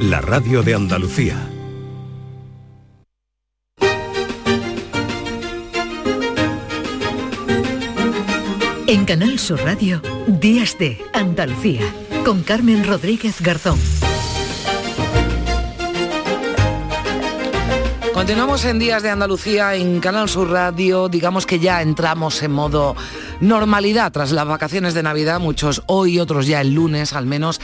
la radio de Andalucía. En Canal Sur Radio, Días de Andalucía, con Carmen Rodríguez Garzón. Continuamos en Días de Andalucía en Canal Sur Radio. Digamos que ya entramos en modo normalidad tras las vacaciones de Navidad. Muchos hoy, otros ya el lunes al menos,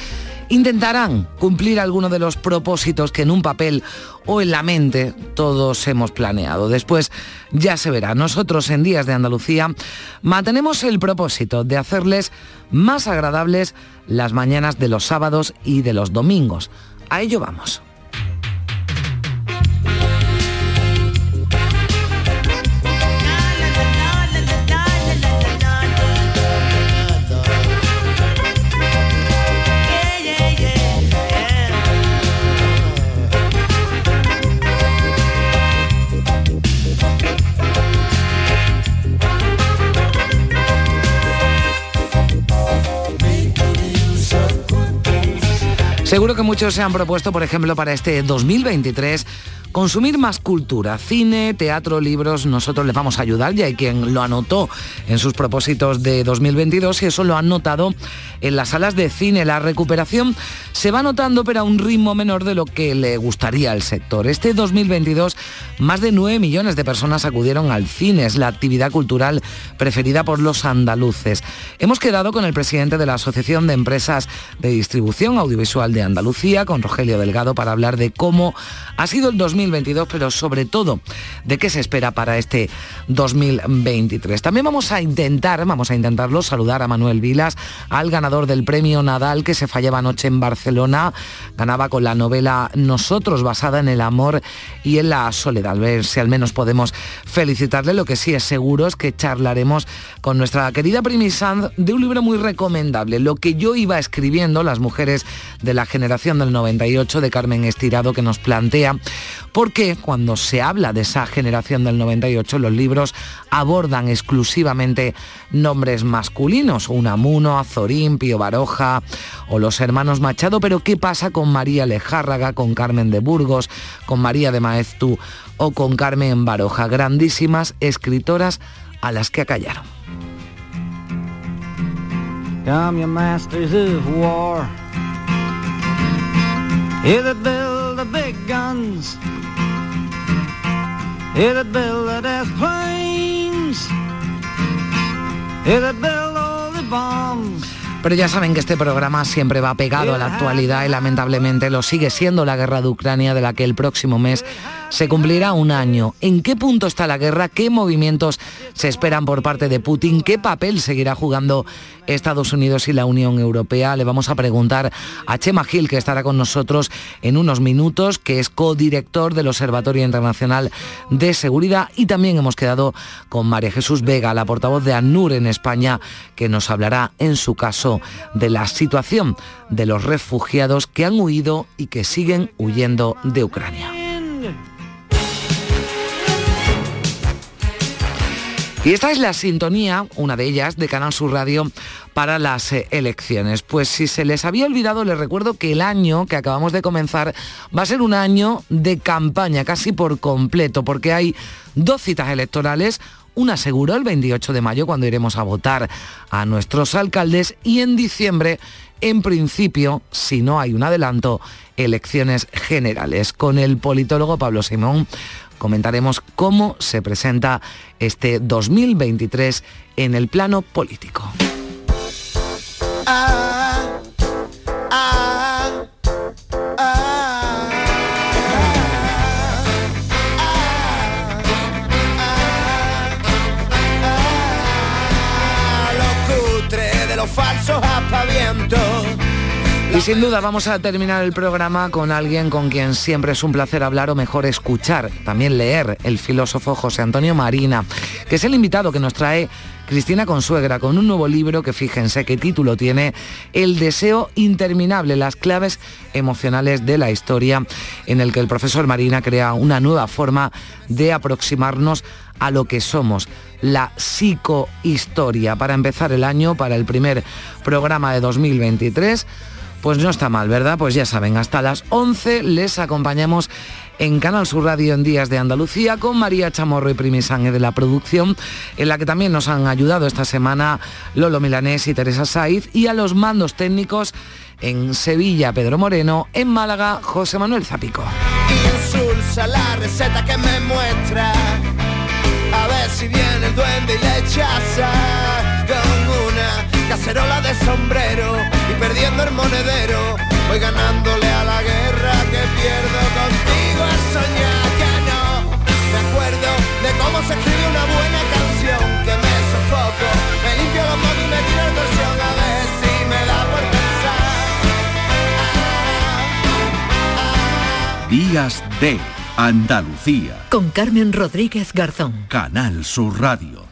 intentarán cumplir alguno de los propósitos que en un papel o en la mente todos hemos planeado. Después ya se verá. Nosotros en Días de Andalucía mantenemos el propósito de hacerles más agradables las mañanas de los sábados y de los domingos. A ello vamos. Seguro que muchos se han propuesto, por ejemplo, para este 2023 consumir más cultura, cine, teatro, libros, nosotros les vamos a ayudar, ya hay quien lo anotó en sus propósitos de 2022 y eso lo han notado en las salas de cine. La recuperación se va notando pero a un ritmo menor de lo que le gustaría al sector. Este 2022 más de 9 millones de personas acudieron al cine, es la actividad cultural preferida por los andaluces. Hemos quedado con el presidente de la Asociación de Empresas de Distribución Audiovisual de Andalucía, con Rogelio Delgado, para hablar de cómo ha sido el 2022 2022, pero sobre todo de qué se espera para este 2023. También vamos a intentar, vamos a intentarlo, saludar a Manuel Vilas, al ganador del premio Nadal que se fallaba anoche en Barcelona, ganaba con la novela Nosotros, basada en el amor y en la soledad. A ver si al menos podemos felicitarle. Lo que sí es seguro es que charlaremos con nuestra querida Primi de un libro muy recomendable, Lo que yo iba escribiendo, las mujeres de la generación del 98 de Carmen Estirado, que nos plantea porque cuando se habla de esa generación del 98, los libros abordan exclusivamente nombres masculinos, Unamuno, Azorín, Pío Baroja o los hermanos Machado, pero ¿qué pasa con María Lejárraga, con Carmen de Burgos, con María de Maeztu o con Carmen Baroja? Grandísimas escritoras a las que acallaron. Pero ya saben que este programa siempre va pegado a la actualidad y lamentablemente lo sigue siendo la guerra de Ucrania de la que el próximo mes se cumplirá un año. ¿En qué punto está la guerra? ¿Qué movimientos se esperan por parte de Putin? ¿Qué papel seguirá jugando Estados Unidos y la Unión Europea? Le vamos a preguntar a Chema Gil, que estará con nosotros en unos minutos, que es codirector del Observatorio Internacional de Seguridad. Y también hemos quedado con María Jesús Vega, la portavoz de ANUR en España, que nos hablará en su caso de la situación de los refugiados que han huido y que siguen huyendo de Ucrania. Y esta es la sintonía, una de ellas, de Canal Sur Radio para las eh, elecciones. Pues si se les había olvidado, les recuerdo que el año que acabamos de comenzar va a ser un año de campaña, casi por completo, porque hay dos citas electorales, una seguro el 28 de mayo cuando iremos a votar a nuestros alcaldes y en diciembre, en principio, si no hay un adelanto, elecciones generales. Con el politólogo Pablo Simón comentaremos cómo se presenta este 2023 en el plano político. de sin duda vamos a terminar el programa con alguien con quien siempre es un placer hablar o mejor escuchar, también leer, el filósofo José Antonio Marina, que es el invitado que nos trae Cristina Consuegra con un nuevo libro que fíjense qué título tiene, El deseo interminable, las claves emocionales de la historia, en el que el profesor Marina crea una nueva forma de aproximarnos a lo que somos, la psicohistoria. Para empezar el año, para el primer programa de 2023, Pues no está mal, ¿verdad? Pues ya saben, hasta las 11 les acompañamos en Canal Sur Radio en Días de Andalucía con María Chamorro y Primi de la producción, en la que también nos han ayudado esta semana Lolo Milanés y Teresa Saiz y a los mandos técnicos en Sevilla Pedro Moreno, en Málaga José Manuel Zapico. Cacerola de sombrero y perdiendo el monedero, voy ganándole a la guerra que pierdo contigo al soñar que no. Me acuerdo de cómo se escribe una buena canción que me sofoco, me limpio los modos y me tiro el torsión a ver si me da por pensar. Días de Andalucía. Con Carmen Rodríguez Garzón. Canal Sur Radio.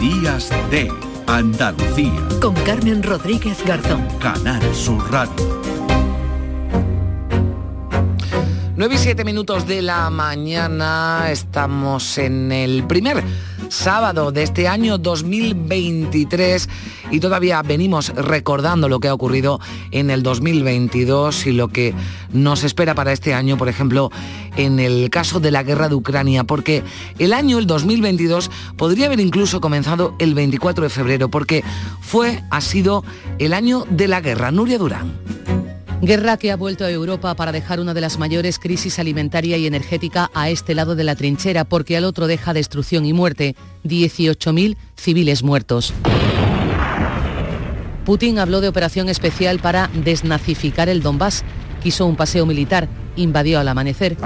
Días de Andalucía. Con Carmen Rodríguez Garzón. Canal Sur Radio. 9 y 7 minutos de la mañana, estamos en el primer sábado de este año 2023 y todavía venimos recordando lo que ha ocurrido en el 2022 y lo que nos espera para este año, por ejemplo, en el caso de la guerra de Ucrania, porque el año, el 2022, podría haber incluso comenzado el 24 de febrero, porque fue, ha sido el año de la guerra. Nuria Durán. Guerra que ha vuelto a Europa para dejar una de las mayores crisis alimentaria y energética a este lado de la trinchera, porque al otro deja destrucción y muerte. 18.000 civiles muertos. Putin habló de operación especial para desnazificar el Donbass. Quiso un paseo militar, invadió al amanecer.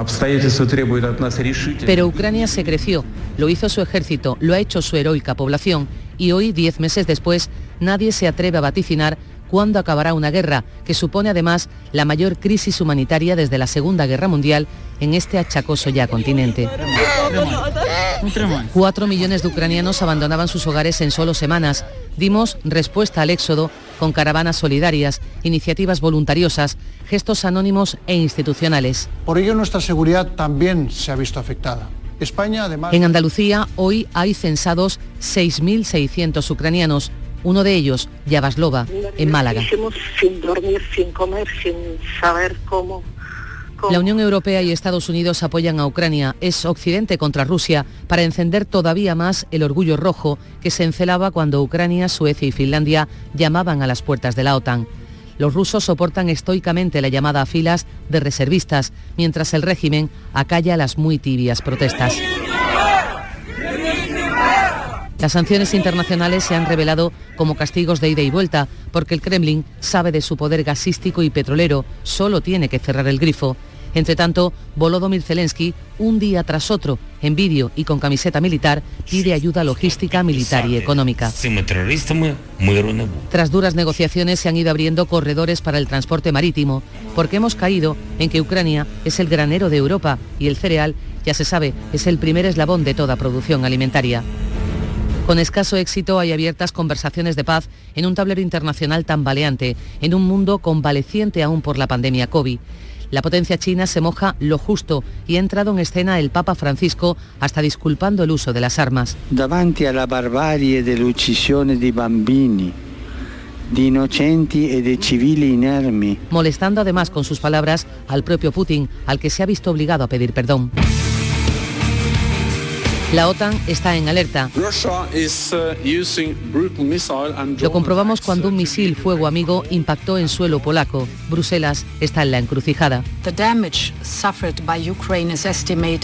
Pero Ucrania se creció, lo hizo su ejército, lo ha hecho su heroica población y hoy, diez meses después, nadie se atreve a vaticinar cuándo acabará una guerra, que supone además la mayor crisis humanitaria desde la Segunda Guerra Mundial en este achacoso ya continente. Cuatro millones de ucranianos abandonaban sus hogares en solo semanas. Dimos respuesta al éxodo con caravanas solidarias, iniciativas voluntariosas, gestos anónimos e institucionales. Por ello nuestra seguridad también se ha visto afectada. España, además... En Andalucía hoy hay censados 6.600 ucranianos, uno de ellos, Yavaslova, en Málaga. Sin dormir, sin comer, sin saber cómo, La Unión Europea y Estados Unidos apoyan a Ucrania. Es Occidente contra Rusia para encender todavía más el orgullo rojo que se encelaba cuando Ucrania, Suecia y Finlandia llamaban a las puertas de la OTAN. Los rusos soportan estoicamente la llamada a filas de reservistas, mientras el régimen acalla las muy tibias protestas. Las sanciones internacionales se han revelado como castigos de ida y vuelta, porque el Kremlin sabe de su poder gasístico y petrolero, solo tiene que cerrar el grifo. Entre tanto, Volodymyr Zelensky, un día tras otro, en vídeo y con camiseta militar, pide ayuda logística, militar y económica. Tras duras negociaciones se han ido abriendo corredores para el transporte marítimo, porque hemos caído en que Ucrania es el granero de Europa y el cereal, ya se sabe, es el primer eslabón de toda producción alimentaria. Con escaso éxito hay abiertas conversaciones de paz en un tablero internacional tambaleante, en un mundo convaleciente aún por la pandemia COVID. La potencia china se moja lo justo y ha entrado en escena el Papa Francisco hasta disculpando el uso de las armas. Davanti alla barbarie dell'uccisione di bambini di innocenti e di civili inermi. molestando además con sus palabras al propio Putin, al que se ha visto obligado a pedir perdón. La OTAN está en alerta. Lo comprobamos cuando un misil fuego amigo impactó en suelo polaco. Bruselas está en la encrucijada.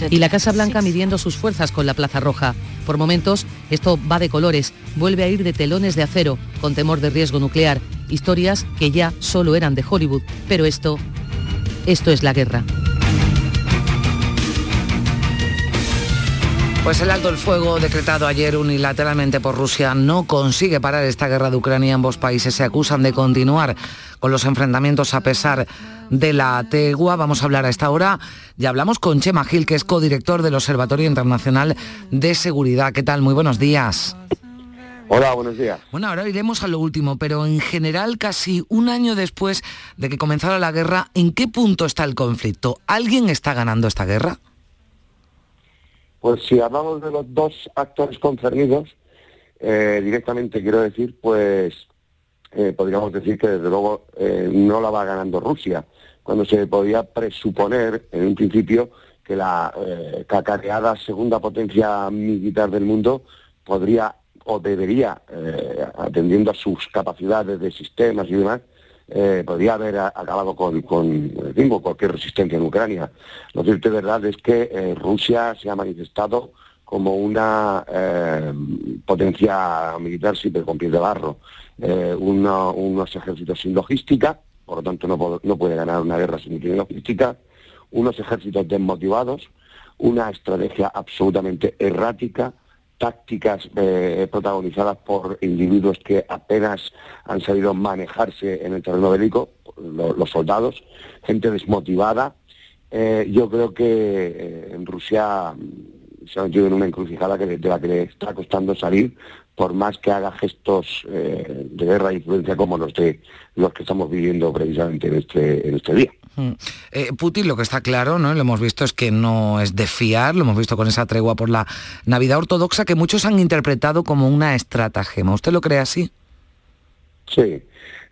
Y la Casa Blanca midiendo sus fuerzas con la Plaza Roja. Por momentos, esto va de colores, vuelve a ir de telones de acero, con temor de riesgo nuclear. Historias que ya solo eran de Hollywood. Pero esto, esto es la guerra. Pues el alto el fuego decretado ayer unilateralmente por Rusia no consigue parar esta guerra de Ucrania. Ambos países se acusan de continuar con los enfrentamientos a pesar de la tegua. Vamos a hablar a esta hora. Ya hablamos con Chema Gil, que es codirector del Observatorio Internacional de Seguridad. ¿Qué tal? Muy buenos días. Hola, buenos días. Bueno, ahora iremos a lo último, pero en general, casi un año después de que comenzara la guerra, ¿en qué punto está el conflicto? ¿Alguien está ganando esta guerra? Pues si hablamos de los dos actores concernidos, eh, directamente quiero decir, pues eh, podríamos decir que desde luego eh, no la va ganando Rusia, cuando se podía presuponer en un principio que la cacareada segunda potencia militar del mundo podría o debería, atendiendo a sus capacidades de sistemas y demás, eh, podría haber acabado con, con cualquier resistencia en Ucrania. Lo cierto y verdad es que eh, Rusia se ha manifestado como una eh, potencia militar siempre con pies de barro, unos ejércitos sin logística, por lo tanto no, no puede ganar una guerra sin logística, unos ejércitos desmotivados, una estrategia absolutamente errática, tácticas eh, protagonizadas por individuos que apenas han sabido manejarse en el terreno bélico, los soldados, gente desmotivada. Eh, yo creo que eh, en Rusia mm, se ha metido en una encrucijada que, de la que le está costando salir, por más que haga gestos de guerra e influencia como los, de, los que estamos viviendo precisamente en este, en este día. Mm. Eh, Putin lo que está claro, ¿no? lo hemos visto, es que no es de fiar, lo hemos visto con esa tregua por la Navidad ortodoxa que muchos han interpretado como una estratagema. ¿Usted lo cree así? Sí,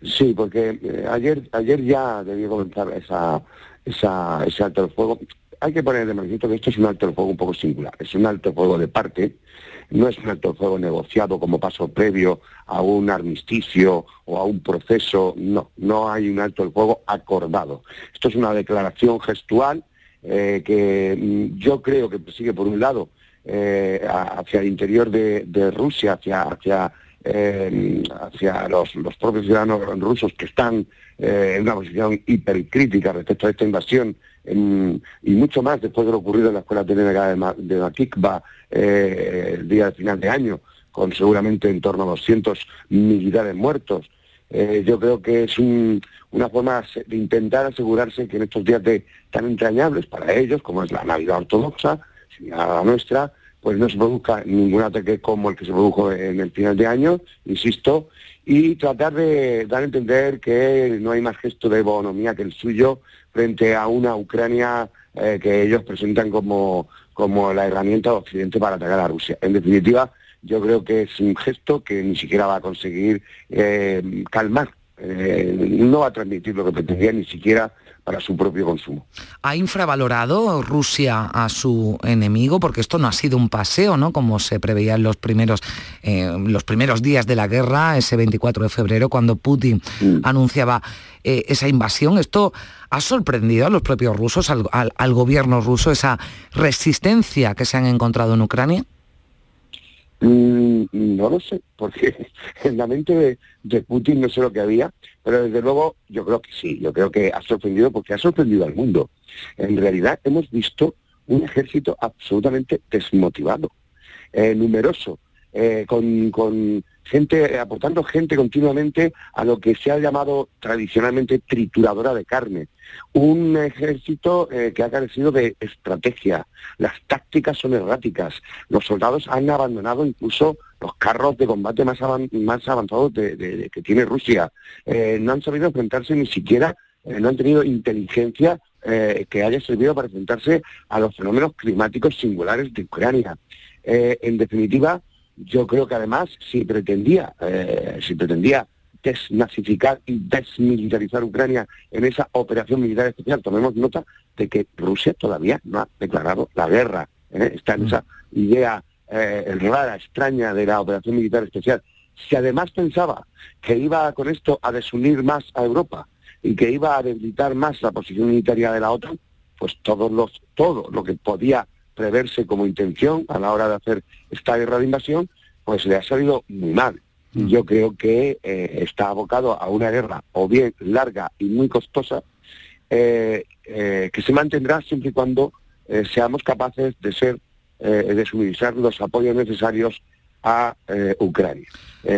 sí, porque eh, ayer, ayer ya debió comenzar esa, esa, ese alto el fuego. Hay que poner de manifiesto que esto es un alto el fuego un poco singular. Es un alto el fuego de parte, no es un alto fuego negociado como paso previo a un armisticio o a un proceso, no, no hay un alto el fuego acordado. Esto es una declaración gestual eh, que mm, yo creo que persigue, por un lado, eh, hacia el interior de, Rusia, hacia, hacia, eh, hacia los, propios ciudadanos rusos que están en una posición hipercrítica respecto a esta invasión y mucho más después de lo ocurrido en la Escuela Técnica de, de Makikba el día de final de año, con seguramente en torno a 200 militares muertos. Eh, yo creo que es una forma de intentar asegurarse que en estos días tan entrañables para ellos, como es la Navidad ortodoxa, la nuestra, pues no se produzca ningún ataque como el que se produjo en el final de año, insisto, y tratar de dar a entender que no hay más gesto de bonomía que el suyo frente a una Ucrania eh, que ellos presentan como, como la herramienta de Occidente para atacar a Rusia. En definitiva, yo creo que es un gesto que ni siquiera va a conseguir eh, calmar, eh, no va a transmitir lo que pretendía ni siquiera para su propio consumo. ¿Ha infravalorado Rusia a su enemigo? Porque esto no ha sido un paseo, ¿no? Como se preveía en los primeros, eh, los primeros días de la guerra, ese 24 de febrero, cuando Putin mm. anunciaba esa invasión. Esto ha sorprendido a los propios rusos, al gobierno ruso, esa resistencia que se han encontrado en Ucrania. Mm, no lo sé, porque en la mente de, Putin no sé lo que había, pero desde luego yo creo que sí, yo creo que ha sorprendido porque ha sorprendido al mundo. En realidad hemos visto un ejército absolutamente desmotivado, eh, numeroso, eh, con, con, gente, aportando gente continuamente a lo que se ha llamado tradicionalmente trituradora de carne. Un ejército eh, que ha carecido de estrategia. Las tácticas son erráticas. Los soldados han abandonado incluso los carros de combate más, más avanzados de, que tiene Rusia. Eh, no han sabido enfrentarse ni siquiera, no han tenido inteligencia que haya servido para enfrentarse a los fenómenos climáticos singulares de Ucrania. en definitiva, yo creo que además si pretendía, eh, si pretendía desnazificar y desmilitarizar Ucrania en esa operación militar especial. Tomemos nota de que Rusia todavía no ha declarado la guerra. ¿eh? Está en esa idea eh, rara, extraña de la operación militar especial. Si además pensaba que iba con esto a desunir más a Europa y que iba a debilitar más la posición unitaria de la OTAN, pues todos los, todo lo que podía preverse como intención a la hora de hacer esta guerra de invasión, pues le ha salido muy mal. Yo creo que eh, está abocado a una guerra o bien larga y muy costosa, eh, eh, que se mantendrá siempre y cuando seamos capaces de ser, de suministrar los apoyos necesarios a Ucrania.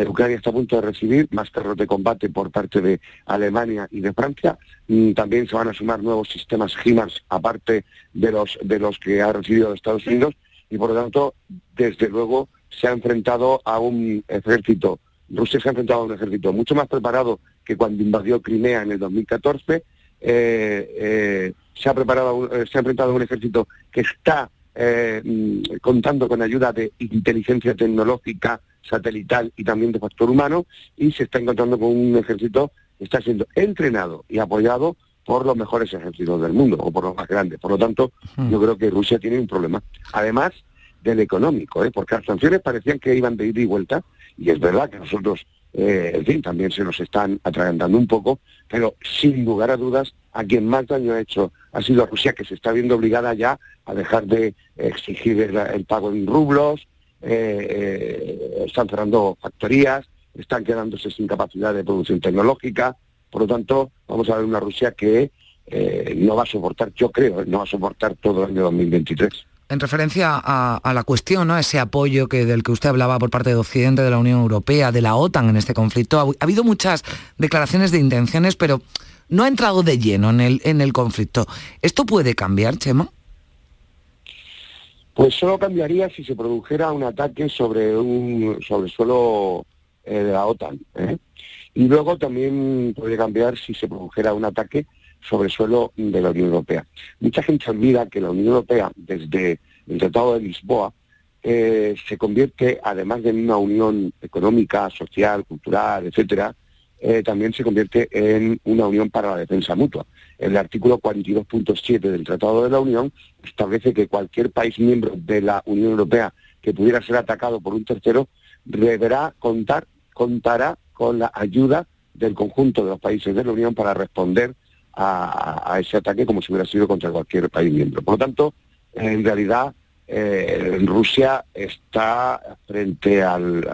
Ucrania está a punto de recibir más terror de combate por parte de Alemania y de Francia. Mm, también se van a sumar nuevos sistemas HIMARS, aparte de los, de los que ha recibido Estados Unidos, y por lo tanto, desde luego, se ha enfrentado a un ejército, Rusia se ha enfrentado a un ejército mucho más preparado que cuando invadió Crimea en el 2014, eh, eh, se, ha preparado, eh, se ha enfrentado a un ejército que está mm, contando con ayuda de inteligencia tecnológica, satelital y también de factor humano, y se está encontrando con un ejército que está siendo entrenado y apoyado por los mejores ejércitos del mundo, o por los más grandes. Por lo tanto, yo creo que Rusia tiene un problema. Además, del económico, ¿eh? porque las sanciones parecían que iban de ida y vuelta, y es verdad que nosotros, eh, en fin, también se nos están atragantando un poco, pero sin lugar a dudas, a quien más daño ha hecho ha sido Rusia, que se está viendo obligada ya a dejar de exigir el, pago en rublos, eh, eh, están cerrando factorías, están quedándose sin capacidad de producción tecnológica, por lo tanto, vamos a ver una Rusia que no va a soportar, yo creo, no va a soportar todo el año 2023 en referencia a, la cuestión, ¿no? ese apoyo que, del que usted hablaba por parte de Occidente, de la Unión Europea, de la OTAN en este conflicto, ha, habido muchas declaraciones de intenciones, pero no ha entrado de lleno en el, en el conflicto. ¿Esto puede cambiar, Chema? Pues solo cambiaría si se produjera un ataque sobre un sobre suelo eh, de la OTAN. ¿eh? Y luego también puede cambiar si se produjera un ataque sobre suelo de la Unión Europea. Mucha gente olvida que la Unión Europea, desde el Tratado de Lisboa, eh, se convierte, además de en una unión económica, social, cultural, etcétera, eh, también se convierte en una unión para la defensa mutua. El artículo 42.7 del Tratado de la Unión establece que cualquier país miembro de la Unión Europea que pudiera ser atacado por un tercero deberá contar, contará con la ayuda del conjunto de los países de la Unión para responder a, ese ataque como si hubiera sido contra cualquier país miembro. Por lo tanto, en realidad, eh, Rusia está frente al...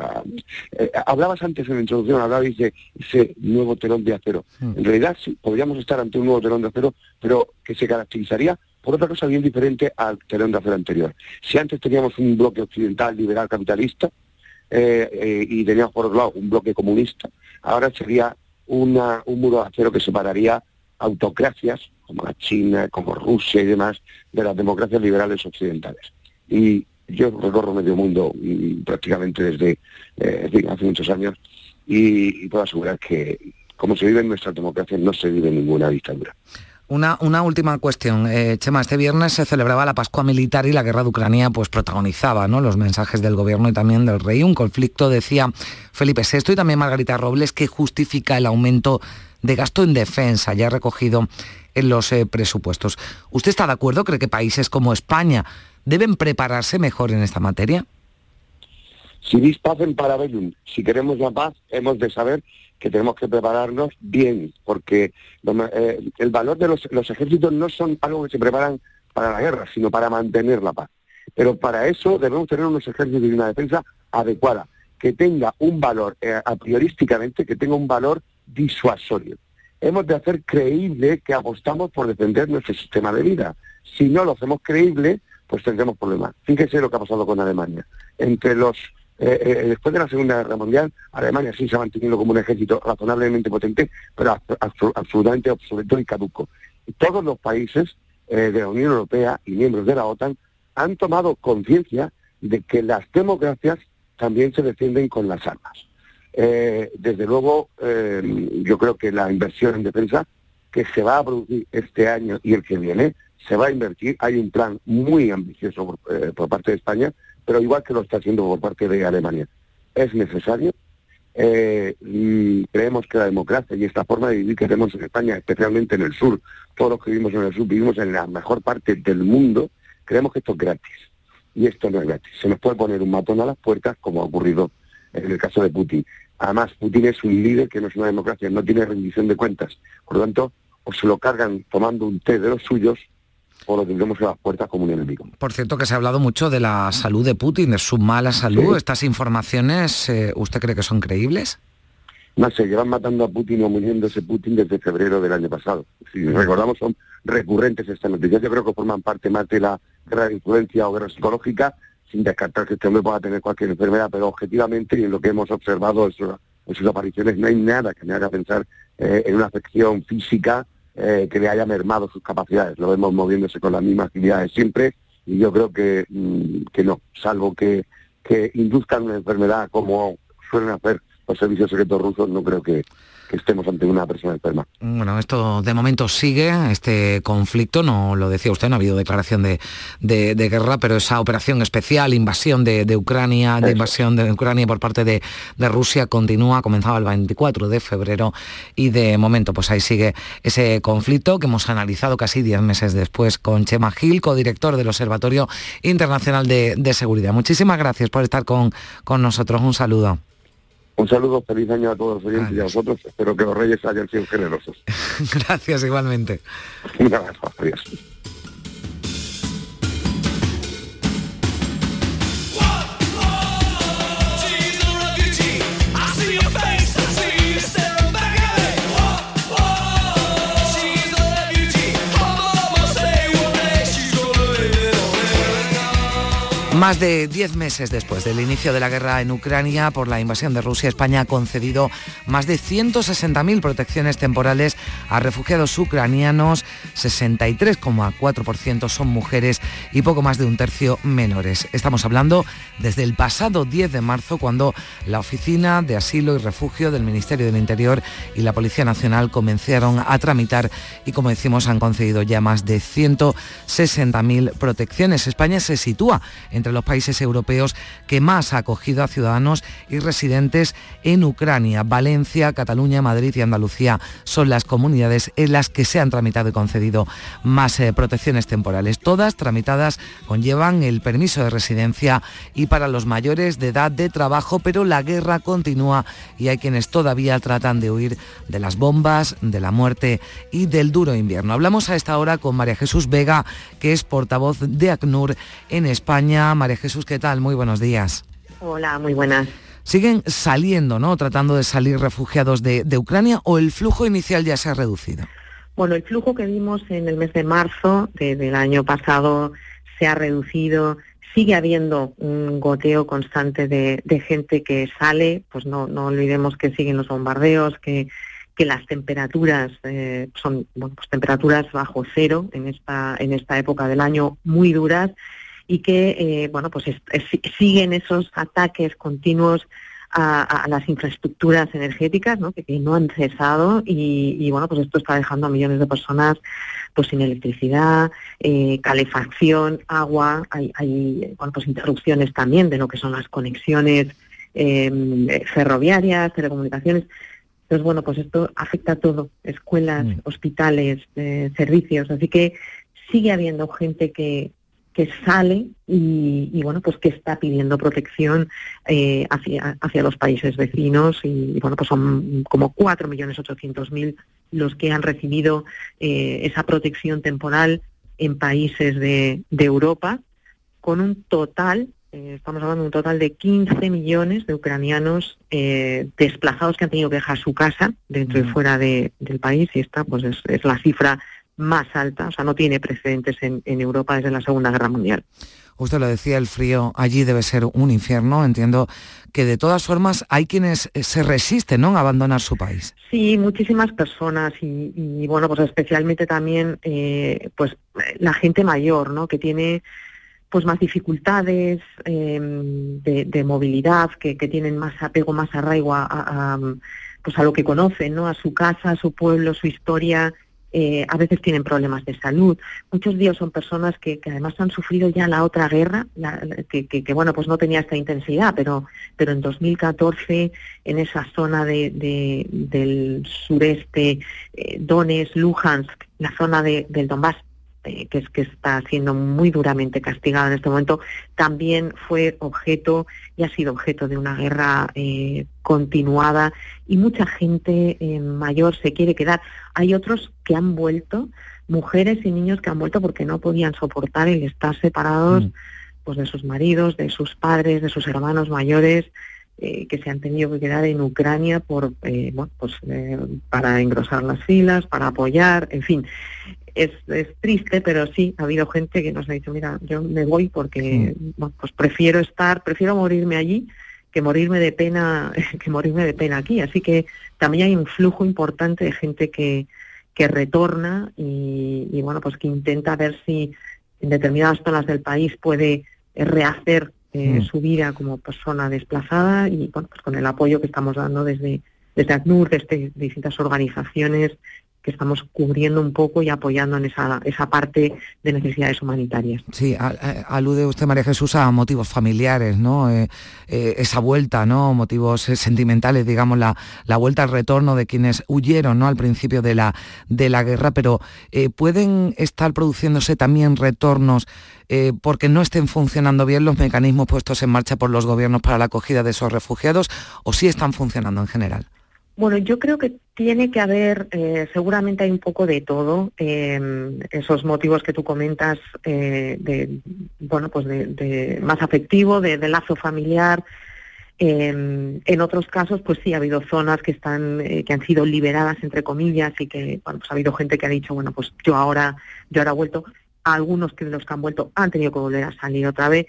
Eh, hablabas antes en la introducción, hablabais de ese nuevo telón de acero. Hmm. En realidad sí, podríamos estar ante un nuevo telón de acero, pero que se caracterizaría por otra cosa bien diferente al telón de acero anterior. Si antes teníamos un bloque occidental liberal capitalista eh, y teníamos por otro lado un bloque comunista, ahora sería una, un muro de acero que separaría autocracias, como la China, como Rusia y demás, de las democracias liberales occidentales. Y yo recorro medio mundo prácticamente desde eh, hace muchos años y, puedo asegurar que como se vive en nuestra democracia no se vive ninguna dictadura. Una, una, última cuestión. Eh, Chema, este viernes se celebraba la Pascua Militar y la guerra de Ucrania pues, protagonizaba ¿no? los mensajes del gobierno y también del rey. Un conflicto, decía Felipe VI y también Margarita Robles, que justifica el aumento de gasto en defensa ya recogido en los eh, presupuestos. ¿Usted está de acuerdo? ¿Cree que países como España deben prepararse mejor en esta materia? Si vis en parabellum, si queremos la paz, hemos de saber que tenemos que prepararnos bien, porque eh, el valor de los, los, ejércitos no son algo que se preparan para la guerra, sino para mantener la paz. Pero para eso debemos tener unos ejércitos y una defensa adecuada, que tenga un valor, eh, a priorísticamente, que tenga un valor disuasorio. Hemos de hacer creíble que apostamos por defender nuestro sistema de vida. Si no lo hacemos creíble, pues tendremos problemas. Fíjese lo que ha pasado con Alemania. Entre los eh, eh, después de la Segunda Guerra Mundial, Alemania sí se ha mantenido como un ejército razonablemente potente, pero absolutamente obsoleto y caduco. Y todos los países eh, de la Unión Europea y miembros de la OTAN han tomado conciencia de que las democracias también se defienden con las armas. Eh, desde luego, eh, yo creo que la inversión en defensa que se va a producir este año y el que viene, se va a invertir. Hay un plan muy ambicioso por, eh, parte de España, pero igual que lo está haciendo por parte de Alemania. Es necesario creemos que la democracia y esta forma de vivir que tenemos en España, especialmente en el sur, todos los que vivimos en el sur vivimos en la mejor parte del mundo, creemos que esto es gratis. Y esto no es gratis. Se nos puede poner un matón a las puertas, como ha ocurrido en el caso de Putin. Además, Putin es un líder que no es una democracia, no tiene rendición de cuentas. Por lo tanto, o se lo cargan tomando un té de los suyos, o lo tendremos a las puertas como un enemigo. Por cierto, que se ha hablado mucho de la salud de Putin, de su mala salud. ¿Estas informaciones eh, usted cree que son creíbles? No, se llevan matando a Putin o muriéndose Putin desde febrero del año pasado. Si recordamos, son recurrentes estas noticias. Yo creo que forman parte más de la guerra de influencia o guerra psicológica, sin descartar que este hombre pueda tener cualquier enfermedad, pero objetivamente y en lo que hemos observado en sus apariciones no hay nada que me haga pensar eh, en una afección física eh, que le haya mermado sus capacidades. Lo vemos moviéndose con las mismas actividades siempre y yo creo que, mm, que no, salvo que, que induzcan una enfermedad como suelen hacer los servicios secretos rusos, no creo que, que estemos ante una persona enferma. Bueno, esto de momento sigue, este conflicto, no lo decía usted, no ha habido declaración de, de, guerra, pero esa operación especial, invasión de, de Ucrania, de invasión de Ucrania por parte de, Rusia continúa, comenzaba el 24 de febrero y de momento pues ahí sigue ese conflicto que hemos analizado casi 10 meses después con Chema Gil, codirector del Observatorio Internacional de, Seguridad. Muchísimas gracias por estar con, con nosotros. Un saludo. Un saludo, feliz año a todos los oyentes y a vosotros. Espero que los reyes hayan sido generosos. Gracias igualmente. Un abrazo, adiós. Más de 10 meses después del inicio de la guerra en Ucrania por la invasión de Rusia, España ha concedido más de 160.000 protecciones temporales a refugiados ucranianos, 63,4% son mujeres y poco más de un tercio menores. Estamos hablando desde el pasado 10 de marzo, cuando la Oficina de Asilo y Refugio del Ministerio del Interior y la Policía Nacional comenzaron a tramitar y, como decimos, han concedido ya más de 160.000 protecciones. España se sitúa entre los países europeos que más ha acogido a ciudadanos y residentes en Ucrania. Valencia, Cataluña, Madrid y Andalucía son las comunidades en las que se han tramitado y concedido más eh, protecciones temporales. Todas tramitadas conllevan el permiso de residencia y para los mayores de edad de trabajo, pero la guerra continúa y hay quienes todavía tratan de huir de las bombas, de la muerte y del duro invierno. Hablamos a esta hora con María Jesús Vega, que es portavoz de ACNUR en España. María Jesús, ¿qué tal? Muy buenos días. Hola, muy buenas. ¿Siguen saliendo, ¿no? Tratando de salir refugiados de, Ucrania o el flujo inicial ya se ha reducido? Bueno, el flujo que vimos en el mes de marzo del año pasado se ha reducido. Sigue habiendo un goteo constante de, gente que sale, pues no, no olvidemos que siguen los bombardeos, que, que las temperaturas eh, son bueno, pues temperaturas bajo cero en esta, en esta época del año muy duras y que eh, bueno pues siguen esos ataques continuos a, las infraestructuras energéticas ¿no? Que, no han cesado y, bueno pues esto está dejando a millones de personas pues sin electricidad eh, calefacción agua hay, hay bueno, pues interrupciones también de lo que son las conexiones em, ferroviarias telecomunicaciones entonces, bueno, pues esto afecta a todo, escuelas, mm. hospitales, eh, servicios, así que sigue habiendo gente que, que sale y, bueno pues que está pidiendo protección eh, hacia, hacia los países vecinos y, bueno pues son como 4.800.000 los que han recibido eh, esa protección temporal en países de, Europa con un total eh, estamos hablando de un total de 15 millones de ucranianos desplazados que han tenido que dejar su casa dentro y fuera del país y esta pues es la cifra más alta, o sea, no tiene precedentes en, Europa desde la Segunda Guerra Mundial. Usted lo decía, el frío allí debe ser un infierno. Entiendo que de todas formas hay quienes eh, se resisten ¿no? a abandonar su país. Sí, muchísimas personas y, bueno, pues especialmente también eh, pues la gente mayor, ¿no? Que tiene pues más dificultades em, de, movilidad, que, tienen más apego, más arraigo a, pues a lo que conocen, ¿no? A su casa, a su pueblo, su historia eh, a veces tienen problemas de salud. Muchos de ellos son personas que, además han sufrido ya la otra guerra, que, bueno, pues no tenía esta intensidad, pero, pero en 2014 en esa zona de, del sureste, eh, Donetsk, Luhansk, la zona de, del Donbass, eh, que es que está siendo muy duramente castigada en este momento, también fue objeto y ha sido objeto de una guerra eh, continuada y mucha gente eh, mayor se quiere quedar. Hay otros que han vuelto, mujeres y niños que han vuelto porque no podían soportar el estar separados mm. pues de sus maridos, de sus padres, de sus hermanos mayores. que se han tenido que quedar en Ucrania por, bueno, pues, para engrosar las filas, para apoyar, en fin es, triste, pero sí, ha habido gente que nos ha dicho, mira, yo me voy porque pues prefiero estar, prefiero morirme allí que morirme de pena, que morirme de pena aquí. Así que también hay un flujo importante de gente que, que retorna y, bueno, pues que intenta ver si en determinadas zonas del país puede rehacer eh, su vida como persona desplazada y bueno, pues con el apoyo que estamos dando desde desde ACNUR, desde distintas organizaciones que estamos cubriendo un poco y apoyando en esa, esa parte de necesidades humanitarias. Sí, eh, alude usted, María Jesús, a motivos familiares, ¿no? Eh, eh, esa vuelta, ¿no? Motivos sentimentales, digamos, la, la, vuelta al retorno de quienes huyeron, ¿no? Al principio de la, de la guerra, pero ¿pueden estar produciéndose también retornos porque no estén funcionando bien los mecanismos puestos en marcha por los gobiernos para la acogida de esos refugiados o sí están funcionando en general? Bueno, yo creo que tiene que haber, eh, seguramente hay un poco de todo, em, esos motivos que tú comentas, eh, de, bueno, pues de, más afectivo, de, lazo familiar. Em, en otros casos, pues sí, ha habido zonas que están, eh, que han sido liberadas entre comillas y que, bueno, pues ha habido gente que ha dicho, bueno, pues yo ahora, yo ahora he vuelto. Algunos que los que han vuelto han tenido que volver a salir otra vez.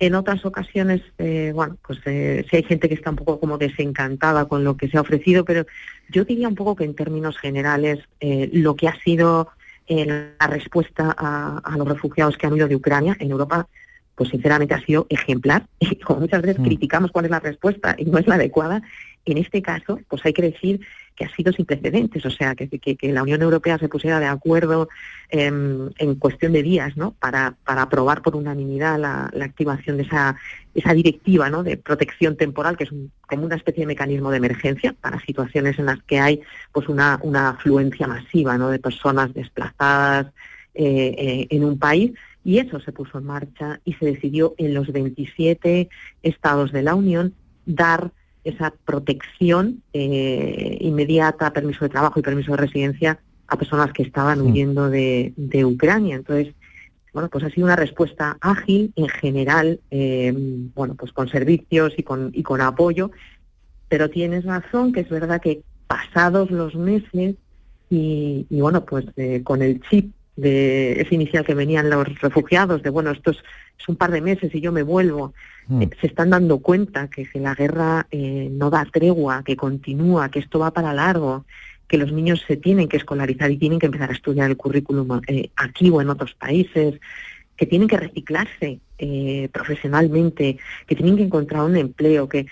En otras ocasiones, eh, bueno, pues eh, sí hay gente que está un poco como desencantada con lo que se ha ofrecido, pero yo diría un poco que en términos generales eh, lo que ha sido la respuesta a, los refugiados que han ido de Ucrania en Europa, pues sinceramente ha sido ejemplar. Y como muchas veces mm. criticamos cuál es la respuesta y no es la adecuada, en este caso, pues hay que decir que ha sido sin precedentes, o sea, que, la Unión Europea se pusiera de acuerdo em, en cuestión de días, ¿no? Para, para aprobar por unanimidad la, activación de esa, esa directiva, ¿no? De protección temporal, que es como una especie de mecanismo de emergencia para situaciones en las que hay, pues, una, una afluencia masiva, ¿no? De personas desplazadas eh, eh, en un país. Y eso se puso en marcha y se decidió en los 27 estados de la Unión dar esa protección eh, inmediata, permiso de trabajo y permiso de residencia a personas que estaban huyendo de, Ucrania. Entonces, bueno, pues ha sido una respuesta ágil en general, eh, bueno, pues con servicios y con, y con apoyo, pero tienes razón que es verdad que pasados los meses y, bueno, pues eh, con el chip de ese inicial que venían los refugiados, de bueno, esto es, un par de meses y yo me vuelvo, mm. eh, se están dando cuenta que, la guerra eh, no da tregua, que continúa, que esto va para largo, que los niños se tienen que escolarizar y tienen que empezar a estudiar el currículum eh, aquí o en otros países, que tienen que reciclarse profesionalmente, que tienen que encontrar un empleo, que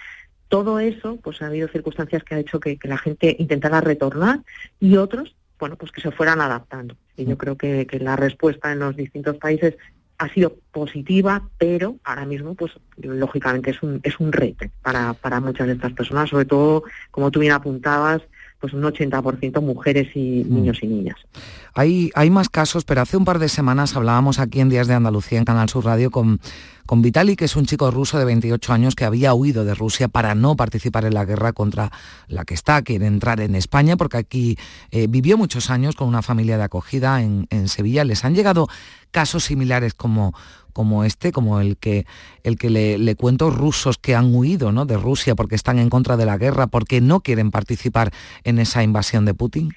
todo eso, pues ha habido circunstancias que ha hecho que, que la gente intentara retornar y otros bueno, pues que se fueran adaptando. Y yo creo que, la respuesta en los distintos países ha sido positiva, pero ahora mismo, pues lógicamente es un, es un reto para, para muchas de estas personas, sobre todo, como tú bien apuntabas, pues un 80% mujeres y mm. niños y niñas. Hay, hay más casos, pero hace un par de semanas hablábamos aquí en Días de Andalucía, en Canal Sur Radio, con, con Vitali, que es un chico ruso de 28 años que había huido de Rusia para no participar en la guerra contra la que está, quiere entrar en España, porque aquí eh, vivió muchos años con una familia de acogida en, en Sevilla. Les han llegado casos similares como, como este, como el que, el que le, cuento rusos que han huido ¿no? de Rusia porque están en contra de la guerra, porque no quieren participar en esa invasión de Putin?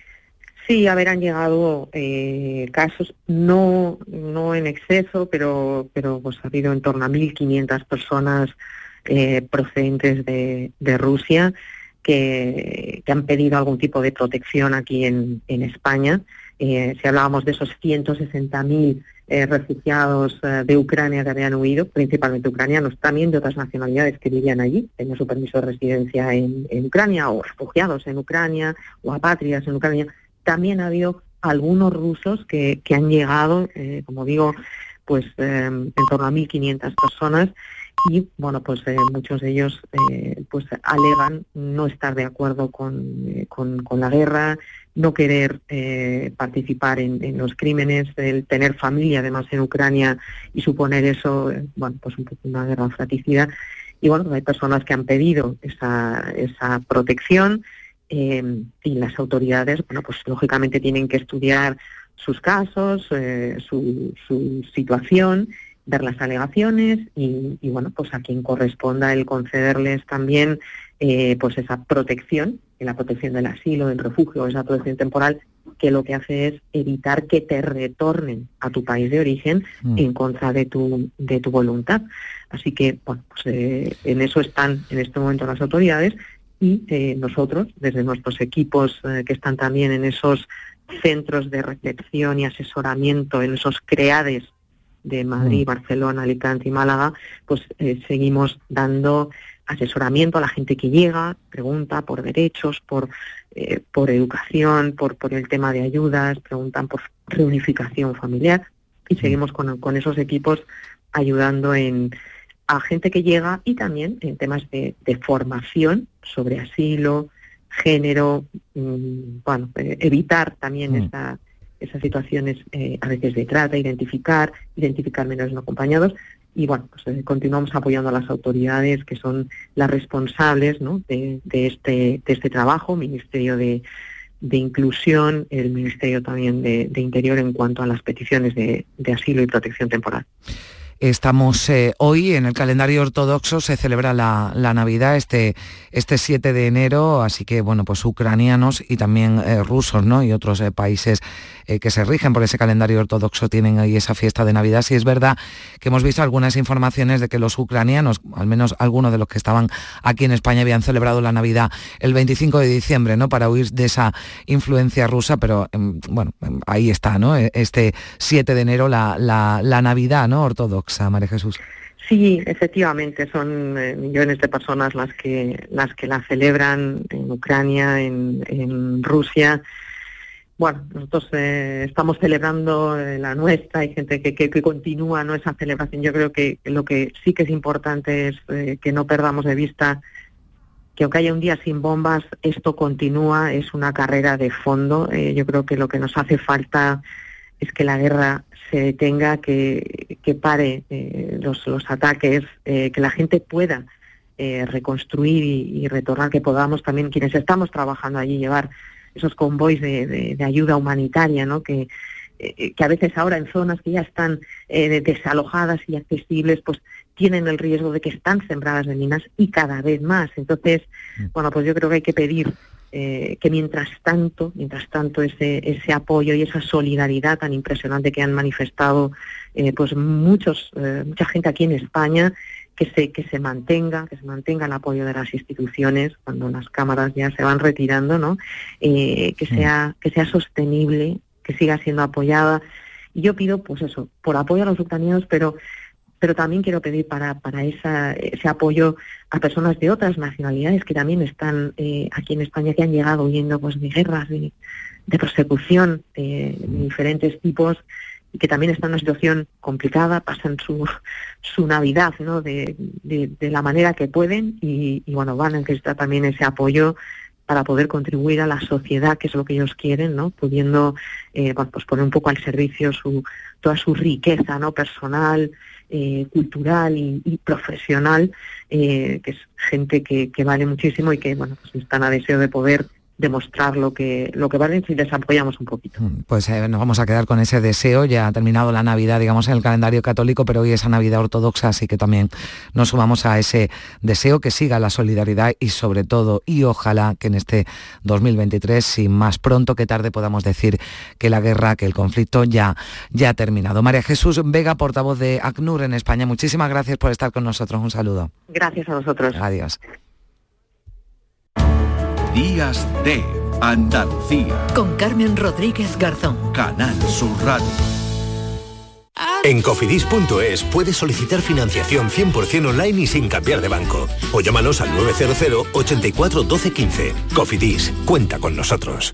Sí, haberán llegado eh, casos, no, no en exceso, pero, pero pues ha habido en torno a 1.500 personas eh, procedentes de, Rusia que, han pedido algún tipo de protección aquí en, España. Eh, si hablábamos de esos 160.000 eh, refugiados eh, de Ucrania que habían huido, principalmente ucranianos, también de otras nacionalidades que vivían allí, tenían su permiso de residencia en, Ucrania, o refugiados en Ucrania, o apátridas en Ucrania. También ha habido algunos rusos que, que han llegado, eh, como digo, pues eh, en torno a 1.500 personas y bueno pues eh, muchos de ellos eh, pues alegan no estar de acuerdo con, eh, con, la guerra no querer eh, participar en, en los crímenes el tener familia además en Ucrania y suponer eso eh, bueno pues un poco una guerra fratricida. Y bueno hay personas que han pedido esa, esa protección y las autoridades bueno pues lógicamente tienen que estudiar sus casos su, su situación ver las alegaciones y, y, bueno, pues a quien corresponda el concederles también eh, pues esa protección, la protección del asilo, del refugio, esa protección temporal, que lo que hace es evitar que te retornen a tu país de origen mm. en contra de tu, de tu voluntad. Así que, bueno, pues eh, en eso están en este momento las autoridades y eh, nosotros, desde nuestros equipos que están también en esos centros de recepción y asesoramiento, en esos CREADES de Madrid, Barcelona, Alicante y Málaga, pues eh, seguimos dando asesoramiento a la gente que llega, pregunta por derechos, por, eh, por educación, por, por el tema de ayudas, preguntan por reunificación familiar y seguimos con, con esos equipos ayudando en, a gente que llega y también en temas de, de formación sobre asilo, género, mmm, bueno, eh, evitar también mm. esta esas situaciones eh, a veces de trata, identificar, identificar menores no acompañados. Y bueno, pues, eh, continuamos apoyando a las autoridades que son las responsables ¿no? de, de, este, de este trabajo, Ministerio de, de Inclusión, el Ministerio también de, de, Interior en cuanto a las peticiones de, de asilo y protección temporal. Estamos eh, hoy en el calendario ortodoxo, se celebra la, la, Navidad este, este 7 de enero, así que bueno, pues ucranianos y también eh, rusos ¿no? y otros eh, países que se rigen por ese calendario ortodoxo tienen ahí esa fiesta de Navidad. Sí es verdad que hemos visto algunas informaciones de que los ucranianos, al menos algunos de los que estaban aquí en España, habían celebrado la Navidad el 25 de diciembre ¿no? para huir de esa influencia rusa, pero em, bueno, em, ahí está, ¿no? este 7 de enero la, la, la Navidad ¿no? ortodoxa. María Jesús. Sí, efectivamente, son eh, millones de personas las que las que la celebran en Ucrania, en, Rusia. Bueno, nosotros eh, estamos celebrando eh, la nuestra, hay gente que, que, continúa ¿no? esa celebración. Yo creo que lo que sí que es importante es eh, que no perdamos de vista que aunque haya un día sin bombas, esto continúa, es una carrera de fondo. Yo creo que lo que nos hace falta es que la guerra se detenga, que, que pare eh, los, los, ataques, eh, que la gente pueda eh, reconstruir y, y, retornar, que podamos también quienes estamos trabajando allí llevar esos convoys de, de, de ayuda humanitaria, ¿no? Que, eh, que a veces ahora en zonas que ya están eh, desalojadas y accesibles, pues tienen el riesgo de que están sembradas de minas y cada vez más. Entonces, bueno, pues yo creo que hay que pedir eh, que mientras tanto, mientras tanto ese, ese apoyo y esa solidaridad tan impresionante que han manifestado eh, pues muchos, eh, mucha gente aquí en España, que se, que se mantenga, que se mantenga el apoyo de las instituciones cuando las cámaras ya se van retirando, ¿no? Eh, que sea, que sea sostenible, que siga siendo apoyada. Y yo pido, pues eso, por apoyo a los ucranianos, pero pero también quiero pedir para, para esa, ese apoyo a personas de otras nacionalidades que también están eh, aquí en España, que han llegado huyendo pues, de guerras, de, persecución de, diferentes tipos y que también están en una situación complicada, pasan su, su Navidad ¿no? de, de, la manera que pueden y, y, bueno, van a necesitar también ese apoyo para poder contribuir a la sociedad, que es lo que ellos quieren, ¿no? Pudiendo eh, pues poner un poco al servicio su, toda su riqueza ¿no? personal, eh, cultural y, profesional, eh, que es gente que, que, vale muchísimo y que bueno pues están a deseo de poder demostrar lo que lo que valen si les apoyamos un poquito. Pues eh, nos vamos a quedar con ese deseo, ya ha terminado la Navidad, digamos, en el calendario católico, pero hoy es Navidad ortodoxa, así que también nos sumamos a ese deseo que siga la solidaridad y sobre todo, y ojalá que en este 2023, si más pronto que tarde, podamos decir que la guerra, que el conflicto ya, ya ha terminado. María Jesús Vega, portavoz de ACNUR en España, muchísimas gracias por estar con nosotros. Un saludo. Gracias a vosotros. Adiós. Días de Andalucía. Con Carmen Rodríguez Garzón. Canal Sur Radio. En cofidis.es puedes solicitar financiación 100% online y sin cambiar de banco. O llámanos al 900 84 12 15. Cofidis, cuenta con nosotros.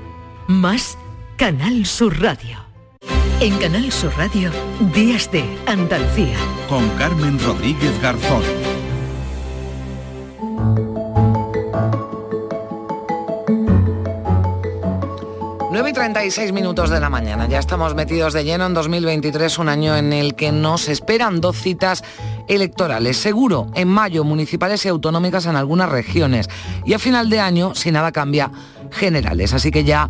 Más Canal Sur Radio. En Canal Sur Radio, Días de Andalucía. Con Carmen Rodríguez Garzón. 9 y 36 minutos de la mañana. Ya estamos metidos de lleno en 2023, un año en el que nos esperan dos citas electorales. Seguro, en mayo, municipales y autonómicas en algunas regiones. Y a final de año, si nada cambia, generales. Así que ya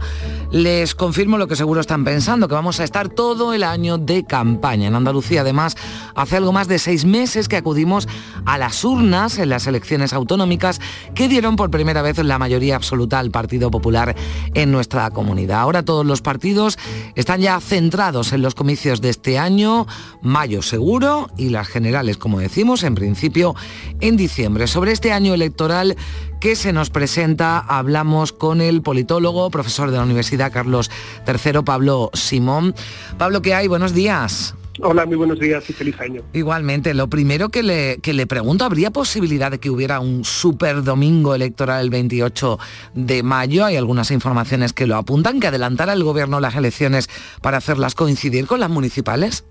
les confirmo lo que seguro están pensando, que vamos a estar todo el año de campaña. En Andalucía, además, hace algo más de seis meses que acudimos a las urnas en las elecciones autonómicas que dieron por primera vez la mayoría absoluta al Partido Popular en nuestra comunidad. Ahora todos los partidos están ya centrados en los comicios de este año, mayo seguro, y las generales, como decimos, en principio en diciembre. Sobre este año electoral que se nos presenta, hablamos con el politólogo, profesor de la Universidad Carlos III, Pablo Simón. Pablo, ¿qué hay? Buenos días. Hola, muy buenos días y feliz año. Igualmente, lo primero que le, que le pregunto, ¿habría posibilidad de que hubiera un super domingo electoral el 28 de mayo? Hay algunas informaciones que lo apuntan, que adelantara el gobierno las elecciones para hacerlas coincidir con las municipales.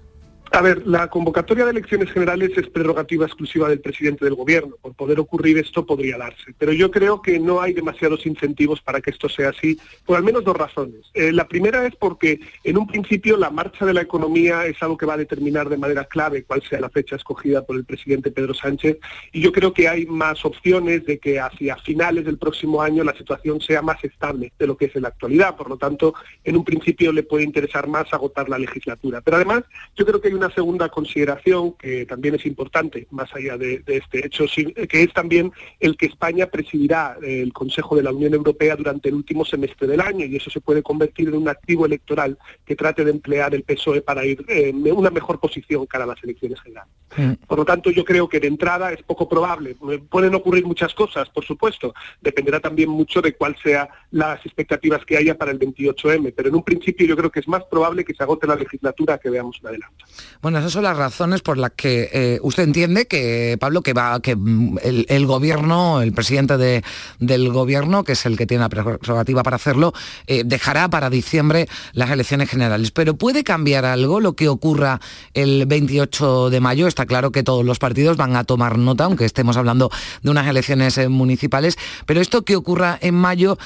A ver, la convocatoria de elecciones generales es prerrogativa exclusiva del presidente del gobierno. Por poder ocurrir esto podría darse. Pero yo creo que no hay demasiados incentivos para que esto sea así, por al menos dos razones. Eh, la primera es porque en un principio la marcha de la economía es algo que va a determinar de manera clave cuál sea la fecha escogida por el presidente Pedro Sánchez. Y yo creo que hay más opciones de que hacia finales del próximo año la situación sea más estable de lo que es en la actualidad. Por lo tanto, en un principio le puede interesar más agotar la legislatura. Pero además, yo creo que hay una segunda consideración que también es importante, más allá de, este hecho, que es también el que España presidirá el Consejo de la Unión Europea durante el último semestre del año y eso se puede convertir en un activo electoral que trate de emplear el PSOE para ir en una mejor posición cara a las elecciones generales. Mm. Por lo tanto, yo creo que de entrada es poco probable. Pueden ocurrir muchas cosas, por supuesto. Dependerá también mucho de cuál sean las expectativas que haya para el 28M, pero en un principio yo creo que es más probable que se agote la legislatura que veamos un adelanto. Bueno, esas son las razones por las que eh, usted entiende que, Pablo, que mm, el, gobierno, el presidente del gobierno, que es el que tiene la prerrogativa para hacerlo, eh, dejará para diciembre las elecciones generales. Pero ¿puede cambiar algo lo que ocurra el 28 de mayo? Está claro que todos los partidos van a tomar nota, aunque estemos hablando de unas elecciones eh, municipales, pero esto que ocurra en mayo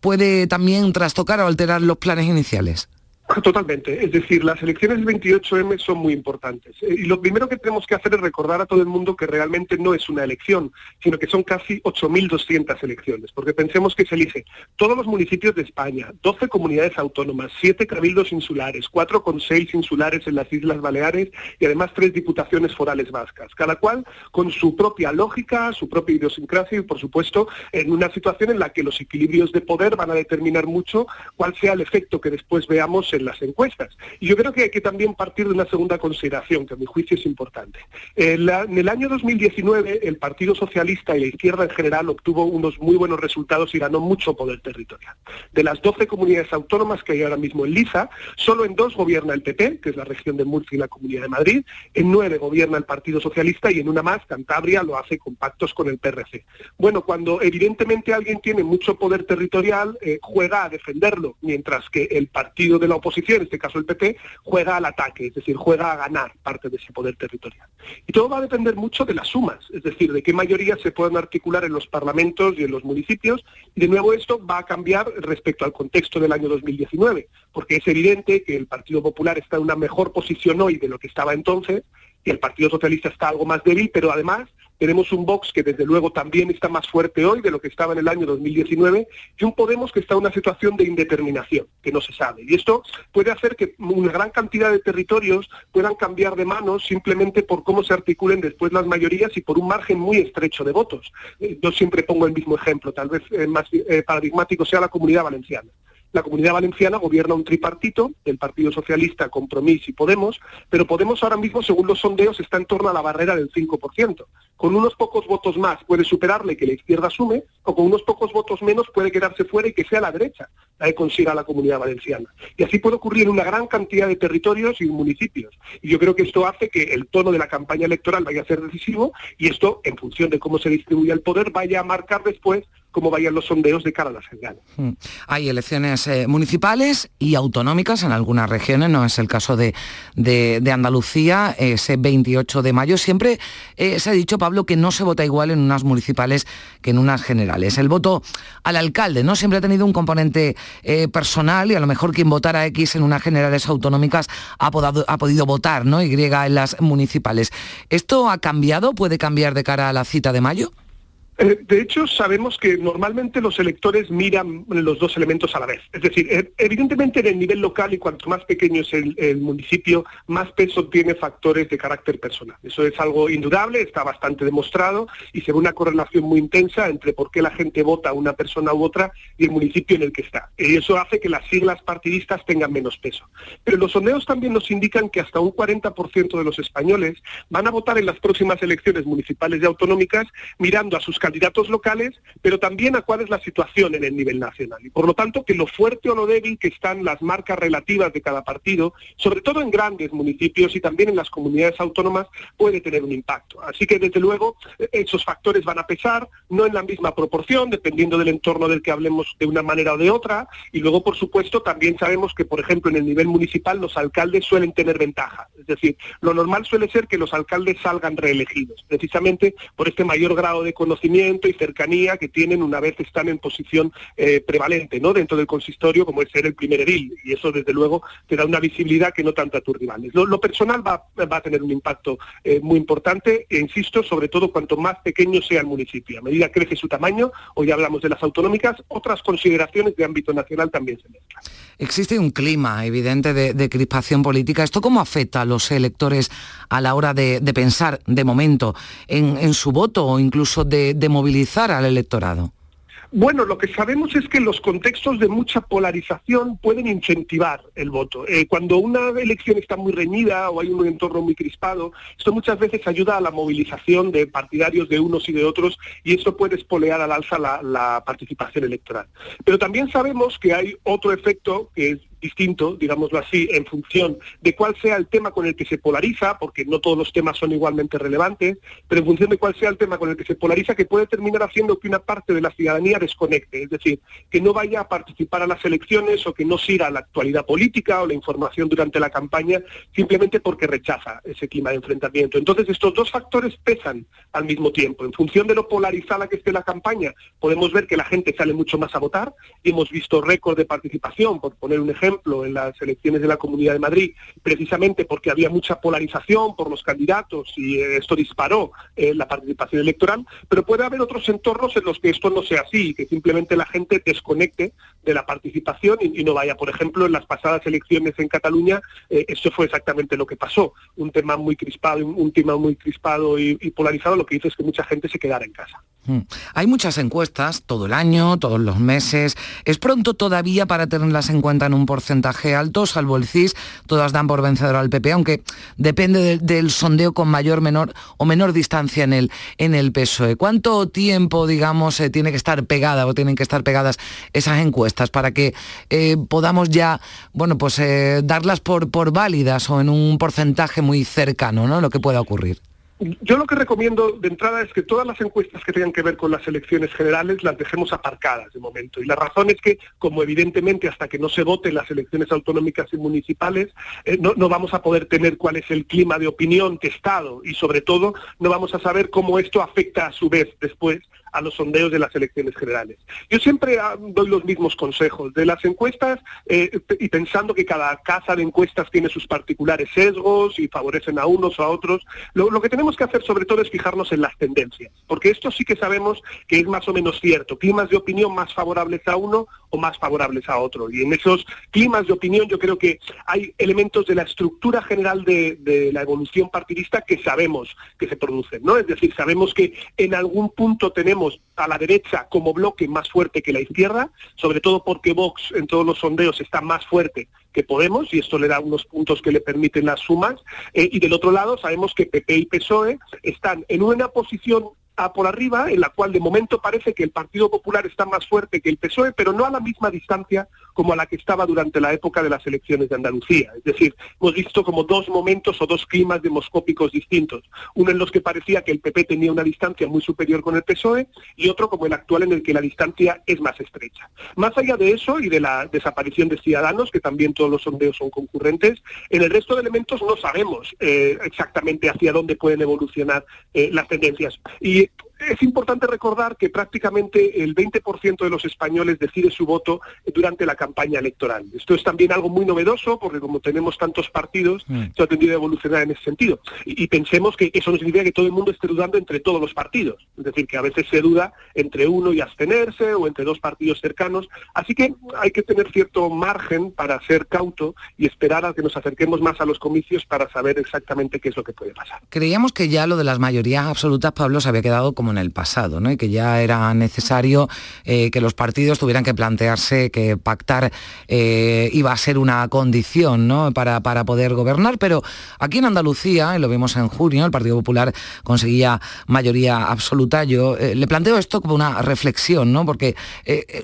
puede también trastocar o alterar los planes iniciales. Totalmente. Es decir, las elecciones del 28M son muy importantes. Eh, y lo primero que tenemos que hacer es recordar a todo el mundo que realmente no es una elección, sino que son casi 8.200 elecciones. Porque pensemos que se elige todos los municipios de España, 12 comunidades autónomas, 7 cabildos insulares, 4,6 insulares en las Islas Baleares y además 3 diputaciones forales vascas. Cada cual con su propia lógica, su propia idiosincrasia y, por supuesto, en una situación en la que los equilibrios de poder van a determinar mucho cuál sea el efecto que después veamos en las encuestas. Y yo creo que hay que también partir de una segunda consideración, que a mi juicio es importante. En, el año 2019, el Partido Socialista y la izquierda en general obtuvo unos muy buenos resultados y ganó mucho poder territorial. De las 12 comunidades autónomas que hay ahora mismo en Liza, solo en dos gobierna el PP, que es la región de Murcia y la Comunidad de Madrid, en nueve gobierna el Partido Socialista y en una más, Cantabria, lo hace con pactos con el PRC. Bueno, cuando evidentemente alguien tiene mucho poder territorial, eh, juega a defenderlo, mientras que el partido de la oposición oposición, en este caso el PP, juega al ataque, es decir, juega a ganar parte de ese poder territorial. Y todo va a depender mucho de las sumas, es decir, de qué mayorías se pueden articular en los parlamentos y en los municipios. Y de nuevo esto va a cambiar respecto al contexto del año 2019, porque es evidente que el Partido Popular está en una mejor posición hoy de lo que estaba entonces, y el Partido Socialista está algo más débil, pero además tenemos un Vox que desde luego también está más fuerte hoy de lo que estaba en el año 2019 y un Podemos que está en una situación de indeterminación, que no se sabe. Y esto puede hacer que una gran cantidad de territorios puedan cambiar de manos simplemente por cómo se articulen después las mayorías y por un margen muy estrecho de votos. Eh, yo siempre pongo el mismo ejemplo, tal vez eh, más eh, paradigmático sea la comunidad valenciana. La Comunidad Valenciana gobierna un tripartito, del Partido Socialista, Compromís y Podemos, pero Podemos ahora mismo, según los sondeos, está en torno a la barrera del 5%. Con unos pocos votos más puede superarle que la izquierda asume, o con unos pocos votos menos puede quedarse fuera y que sea la derecha la que consiga la Comunidad Valenciana. Y así puede ocurrir en una gran cantidad de territorios y municipios. Y yo creo que esto hace que el tono de la campaña electoral vaya a ser decisivo y esto, en función de cómo se distribuye el poder, vaya a marcar después cómo vayan los sondeos de cara a las generales. Hmm. Hay elecciones eh, municipales y autonómicas en algunas regiones, no es el caso de, de, Andalucía, ese 28 de mayo. Siempre eh, se ha dicho, Pablo, que no se vota igual en unas municipales que en unas generales. El voto al alcalde no siempre ha tenido un componente eh, personal y a lo mejor quien votara X en unas generales autonómicas ha, ha podido votar ¿no? Y en las municipales. ¿Esto ha cambiado? ¿Puede cambiar de cara a la cita de mayo? Eh, de hecho, sabemos que normalmente los electores miran los dos elementos a la vez. Es decir, eh, evidentemente en el nivel local y cuanto más pequeño es el, municipio, más peso tiene factores de carácter personal. Eso es algo indudable, está bastante demostrado y se ve una correlación muy intensa entre por qué la gente vota a una persona u otra y el municipio en el que está. Y eso hace que las siglas partidistas tengan menos peso. Pero los sondeos también nos indican que hasta un 40% de los españoles van a votar en las próximas elecciones municipales y autonómicas mirando a sus candidatos locales, pero también a cuál es la situación en el nivel nacional. Y por lo tanto, que lo fuerte o lo débil que están las marcas relativas de cada partido, sobre todo en grandes municipios y también en las comunidades autónomas, puede tener un impacto. Así que, desde luego, esos factores van a pesar, no en la misma proporción, dependiendo del entorno del que hablemos de una manera o de otra. Y luego, por supuesto, también sabemos que, por ejemplo, en el nivel municipal los alcaldes suelen tener ventaja. Es decir, lo normal suele ser que los alcaldes salgan reelegidos, precisamente por este mayor grado de conocimiento y cercanía que tienen una vez están en posición eh, prevalente ¿no? dentro del consistorio, como es ser el primer edil. Y eso, desde luego, te da una visibilidad que no tanto a tus rivales. Lo, personal va, a tener un impacto eh, muy importante, e insisto, sobre todo cuanto más pequeño sea el municipio. A medida que crece su tamaño, hoy hablamos de las autonómicas, otras consideraciones de ámbito nacional también se mezclan. Existe un clima evidente de, crispación política. ¿Esto cómo afecta a los electores a la hora de, pensar, de momento, en, su voto o incluso de movilizar al electorado? Bueno, lo que sabemos es que los contextos de mucha polarización pueden incentivar el voto. Eh, cuando una elección está muy reñida o hay un entorno muy crispado, esto muchas veces ayuda a la movilización de partidarios de unos y de otros y eso puede espolear al alza la, la participación electoral. Pero también sabemos que hay otro efecto que es distinto, digámoslo así, en función de cuál sea el tema con el que se polariza, porque no todos los temas son igualmente relevantes, pero en función de cuál sea el tema con el que se polariza, que puede terminar haciendo que una parte de la ciudadanía desconecte, es decir, que no vaya a participar a las elecciones o que no siga la actualidad política o la información durante la campaña, simplemente porque rechaza ese clima de enfrentamiento. Entonces, estos dos factores pesan al mismo tiempo. En función de lo polarizada que esté la campaña, podemos ver que la gente sale mucho más a votar, hemos visto récord de participación, por poner un ejemplo, ejemplo, en las elecciones de la Comunidad de Madrid, precisamente porque había mucha polarización por los candidatos y eh, esto disparó eh, la participación electoral, pero puede haber otros entornos en los que esto no sea así, que simplemente la gente desconecte de la participación y, no vaya. Por ejemplo, en las pasadas elecciones en Cataluña, eh, eso fue exactamente lo que pasó. Un tema muy crispado, un, tema muy crispado y, y polarizado, lo que hizo es que mucha gente se quedara en casa. Hmm. Hay muchas encuestas todo el año, todos los meses. Es pronto todavía para tenerlas en cuenta en un porcentaje alto, salvo el CIS, todas dan por vencedor al PP, aunque depende del sondeo con mayor menor o menor distancia en el, en el PSOE. ¿Cuánto tiempo, digamos, eh, tiene que estar pegada o tienen que estar pegadas esas encuestas para que eh, podamos ya, bueno, pues eh, darlas por, por válidas o en un porcentaje muy cercano, ¿no? Lo que pueda ocurrir. Yo lo que recomiendo de entrada es que todas las encuestas que tengan que ver con las elecciones generales las dejemos aparcadas de momento. Y la razón es que, como evidentemente hasta que no se voten las elecciones autonómicas y municipales, eh, no, vamos a poder tener cuál es el clima de opinión testado y sobre todo no vamos a saber cómo esto afecta a su vez después a los sondeos de las elecciones generales. Yo siempre ah, doy los mismos consejos. De las encuestas, eh, y pensando que cada casa de encuestas tiene sus particulares sesgos y favorecen a unos o a otros, lo, que tenemos que hacer sobre todo es fijarnos en las tendencias, porque esto sí que sabemos que es más o menos cierto. Climas de opinión más favorables a uno o más favorables a otro. Y en esos climas de opinión yo creo que hay elementos de la estructura general de, de la evolución partidista que sabemos que se producen, ¿no? Es decir, sabemos que en algún punto tenemos a la derecha como bloque más fuerte que la izquierda, sobre todo porque Vox en todos los sondeos está más fuerte que Podemos y esto le da unos puntos que le permiten las sumas. Eh, y del otro lado sabemos que PP y PSOE están en una posición a por arriba, en la cual de momento parece que el Partido Popular está más fuerte que el PSOE, pero no a la misma distancia como a la que estaba durante la época de las elecciones de Andalucía. Es decir, hemos visto como dos momentos o dos climas demoscópicos distintos. Uno en los que parecía que el PP tenía una distancia muy superior con el PSOE y otro como el actual en el que la distancia es más estrecha. Más allá de eso y de la desaparición de Ciudadanos, que también todos los sondeos son concurrentes, en el resto de elementos no sabemos eh, exactamente hacia dónde pueden evolucionar eh, las tendencias. Y es importante recordar que prácticamente el 20% de los españoles decide su voto durante la campaña electoral. Esto es también algo muy novedoso porque como tenemos tantos partidos, mm. se ha tendido a evolucionar en ese sentido. Y, pensemos que eso no significa que todo el mundo esté dudando entre todos los partidos. Es decir, que a veces se duda entre uno y abstenerse o entre dos partidos cercanos. Así que hay que tener cierto margen para ser cauto y esperar a que nos acerquemos más a los comicios para saber exactamente qué es lo que puede pasar. Creíamos que ya lo de las mayorías absolutas, Pablo, se había quedado como en el pasado, ¿no? y que ya era necesario eh, que los partidos tuvieran que plantearse que pactar eh, iba a ser una condición ¿no? para, para poder gobernar, pero aquí en Andalucía, y lo vimos en junio, el Partido Popular conseguía mayoría absoluta. Yo eh, le planteo esto como una reflexión, ¿no? porque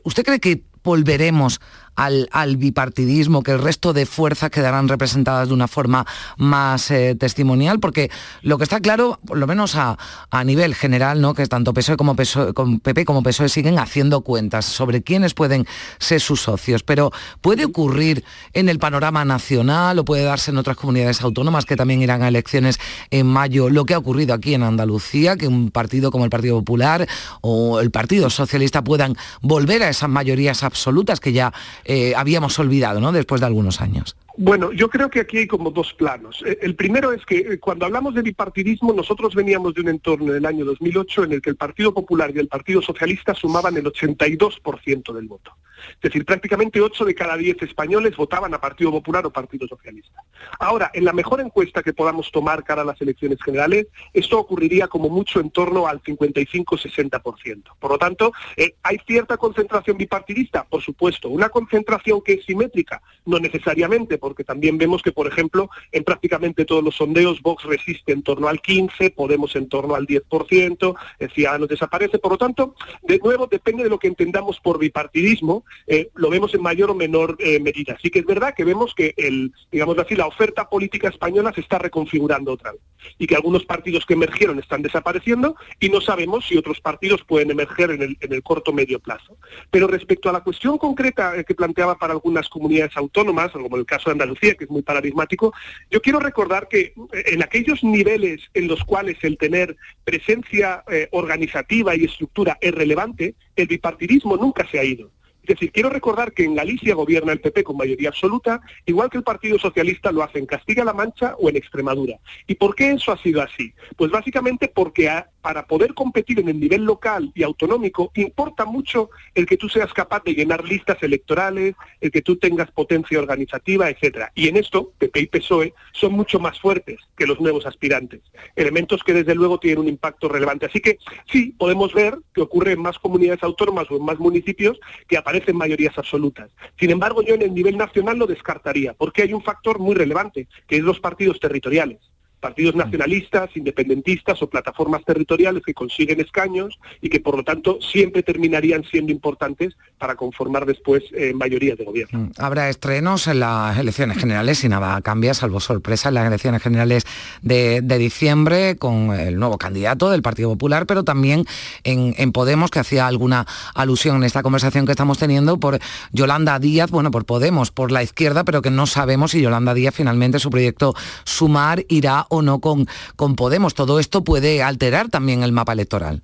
¿usted cree que volveremos al, bipartidismo, que el resto de fuerzas quedarán representadas de una forma más eh, testimonial, porque lo que está claro, por lo menos a, nivel general, ¿no? que tanto PSOE como PSOE, PP como PSOE siguen haciendo cuentas sobre quiénes pueden ser sus socios, pero puede ocurrir en el panorama nacional o puede darse en otras comunidades autónomas que también irán a elecciones en mayo, lo que ha ocurrido aquí en Andalucía, que un partido como el Partido Popular o el Partido Socialista puedan volver a esas mayorías absolutas que ya eh, habíamos olvidado, ¿no? Después de algunos años. Bueno, yo creo que aquí hay como dos planos. Eh, el primero es que eh, cuando hablamos de bipartidismo, nosotros veníamos de un entorno del año 2008 en el que el Partido Popular y el Partido Socialista sumaban el 82% del voto. Es decir, prácticamente 8 de cada 10 españoles votaban a Partido Popular o Partido Socialista. Ahora, en la mejor encuesta que podamos tomar cara a las elecciones generales, esto ocurriría como mucho en torno al 55-60%. Por lo tanto, eh, ¿hay cierta concentración bipartidista? Por supuesto. ¿Una concentración que es simétrica? No necesariamente, porque también vemos que, por ejemplo, en prácticamente todos los sondeos, Vox resiste en torno al 15%, Podemos en torno al 10%, Ciudadanos desaparece. Por lo tanto, de nuevo, depende de lo que entendamos por bipartidismo, eh, lo vemos en mayor o menor eh, medida. Así que es verdad que vemos que el, digamos así, la oferta política española se está reconfigurando otra vez y que algunos partidos que emergieron están desapareciendo y no sabemos si otros partidos pueden emerger en el, en el corto medio plazo. Pero respecto a la cuestión concreta eh, que planteaba para algunas comunidades autónomas, como el caso de Andalucía, que es muy paradigmático, yo quiero recordar que en aquellos niveles en los cuales el tener presencia organizativa y estructura es relevante, el bipartidismo nunca se ha ido. Es decir, quiero recordar que en Galicia gobierna el PP con mayoría absoluta, igual que el Partido Socialista lo hace en Castilla-La Mancha o en Extremadura. ¿Y por qué eso ha sido así? Pues básicamente porque para poder competir en el nivel local y autonómico importa mucho el que tú seas capaz de llenar listas electorales, el que tú tengas potencia organizativa, etcétera. Y en esto, PP y PSOE son mucho más fuertes que los nuevos aspirantes. Elementos que desde luego tienen un impacto relevante. Así que sí, podemos ver que ocurre en más comunidades autónomas o en más municipios que aparecen mayorías absolutas. Sin embargo, yo en el nivel nacional lo descartaría, porque hay un factor muy relevante, que es los partidos territoriales. Partidos nacionalistas, independentistas o plataformas territoriales que consiguen escaños y que por lo tanto siempre terminarían siendo importantes para conformar después eh, mayorías de gobierno. Mm, habrá estrenos en las elecciones generales y nada cambia, salvo sorpresa, en las elecciones generales de, diciembre con el nuevo candidato del Partido Popular, pero también en, en Podemos, que hacía alguna alusión en esta conversación que estamos teniendo por Yolanda Díaz, bueno, por Podemos, por la izquierda, pero que no sabemos si Yolanda Díaz finalmente su proyecto Sumar irá o no con, con Podemos. Todo esto puede alterar también el mapa electoral.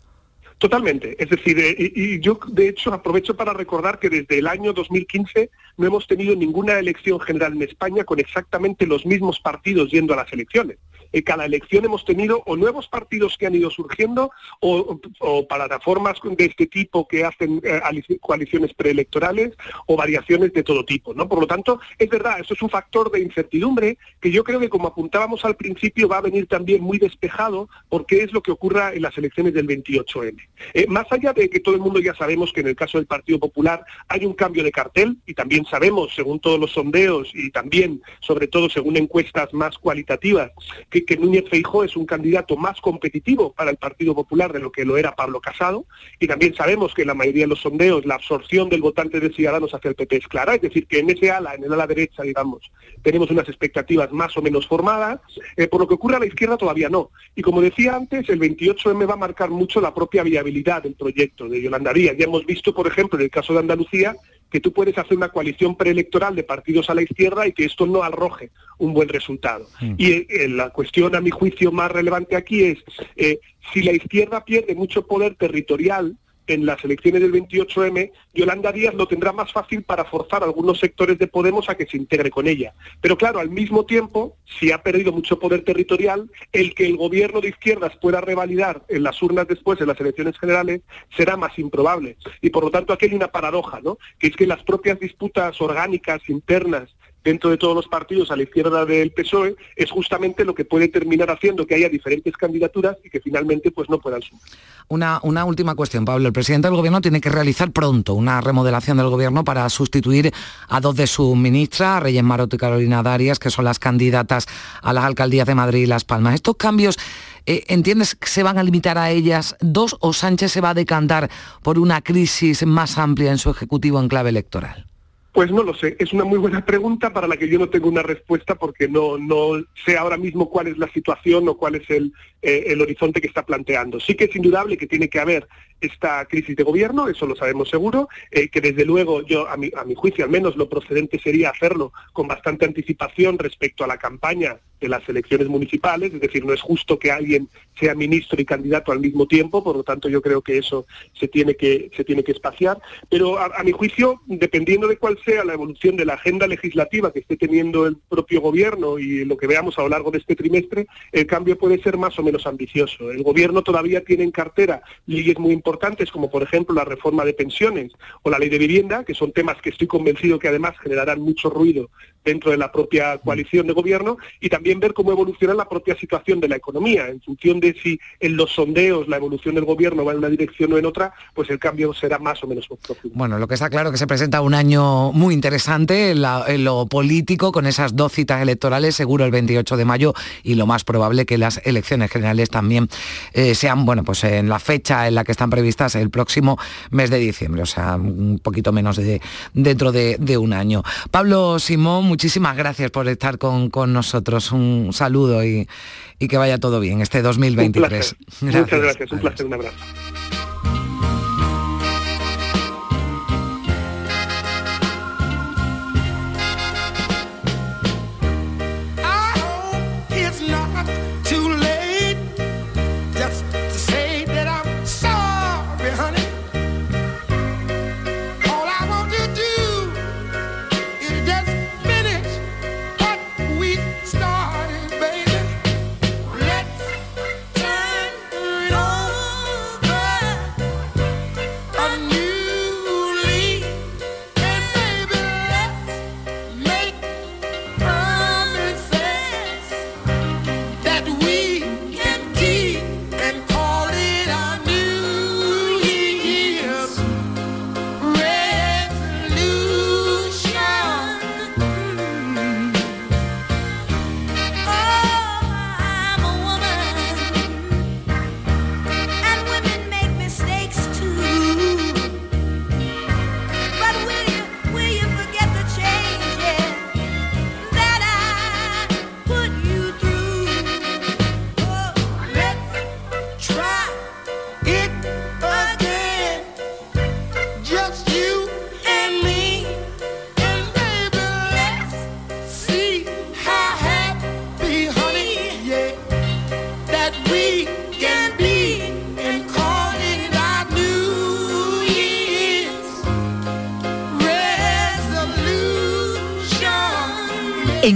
Totalmente. Es decir, eh, y, yo de hecho aprovecho para recordar que desde el año 2015 no hemos tenido ninguna elección general en España con exactamente los mismos partidos yendo a las elecciones. En cada elección hemos tenido o nuevos partidos que han ido surgiendo o, plataformas de este tipo que hacen eh, coaliciones preelectorales o variaciones de todo tipo. ¿no? Por lo tanto, es verdad, eso es un factor de incertidumbre que yo creo que como apuntábamos al principio va a venir también muy despejado porque es lo que ocurra en las elecciones del 28M. Eh, más allá de que todo el mundo ya sabemos que en el caso del Partido Popular hay un cambio de cartel y también sabemos, según todos los sondeos y también, sobre todo, según encuestas más cualitativas, que Núñez Feijó es un candidato más competitivo para el Partido Popular de lo que lo era Pablo Casado y también sabemos que en la mayoría de los sondeos la absorción del votante de Ciudadanos hacia el PP es clara, es decir, que en ese ala, en el ala derecha, digamos, tenemos unas expectativas más o menos formadas, eh, por lo que ocurre a la izquierda todavía no. Y como decía antes, el 28M va a marcar mucho la propia viabilidad del proyecto de Yolanda Díaz. Ya hemos visto, por ejemplo, en el caso de Andalucía, que tú puedes hacer una coalición preelectoral de partidos a la izquierda y que esto no arroje un buen resultado. Mm. Y eh, la cuestión, a mi juicio, más relevante aquí es eh, si la izquierda pierde mucho poder territorial en las elecciones del 28M, Yolanda Díaz lo tendrá más fácil para forzar a algunos sectores de Podemos a que se integre con ella. Pero claro, al mismo tiempo, si ha perdido mucho poder territorial, el que el gobierno de izquierdas pueda revalidar en las urnas después, en las elecciones generales, será más improbable. Y por lo tanto aquí hay una paradoja, ¿no? Que es que las propias disputas orgánicas internas dentro de todos los partidos a la izquierda del PSOE es justamente lo que puede terminar haciendo que haya diferentes candidaturas y que finalmente pues no puedan sumar. Una, una última cuestión, Pablo. El presidente del gobierno tiene que realizar pronto una remodelación del gobierno para sustituir a dos de sus ministras, Reyes Maroto y Carolina Darias, que son las candidatas a las alcaldías de Madrid y Las Palmas. Estos cambios eh, ¿entiendes se van a limitar a ellas dos o Sánchez se va a decantar por una crisis más amplia en su ejecutivo en clave electoral? Pues no lo sé, es una muy buena pregunta para la que yo no tengo una respuesta porque no, no sé ahora mismo cuál es la situación o cuál es el, eh, el horizonte que está planteando. Sí que es indudable que tiene que haber esta crisis de gobierno, eso lo sabemos seguro, eh, que desde luego yo, a mi, a mi juicio al menos, lo procedente sería hacerlo con bastante anticipación respecto a la campaña de las elecciones municipales, es decir, no es justo que alguien sea ministro y candidato al mismo tiempo, por lo tanto yo creo que eso se tiene que, se tiene que espaciar, pero a, mi juicio, dependiendo de cuál sea la evolución de la agenda legislativa que esté teniendo el propio gobierno y lo que veamos a lo largo de este trimestre, el cambio puede ser más o menos ambicioso. El gobierno todavía tiene en cartera leyes muy importantes, como por ejemplo la reforma de pensiones o la ley de vivienda, que son temas que estoy convencido que además generarán mucho ruido dentro de la propia coalición de gobierno, y también ver cómo evoluciona la propia situación de la economía. En función de si en los sondeos la evolución del gobierno va en una dirección o en otra, pues el cambio será más o menos profundo. Bueno, lo que está claro es que se presenta un año muy interesante en, lo político, con esas dos citas electorales, seguro el 28 de mayo, y lo más probable que las elecciones generales también eh, sean, bueno, pues en la fecha en la que están previstas el próximo mes de diciembre, o sea, un poquito menos de dentro de, un año. Pablo Simón, muchísimas gracias por estar con, nosotros. Un saludo y, que vaya todo bien este 2023. Muchas gracias, un placer, un abrazo.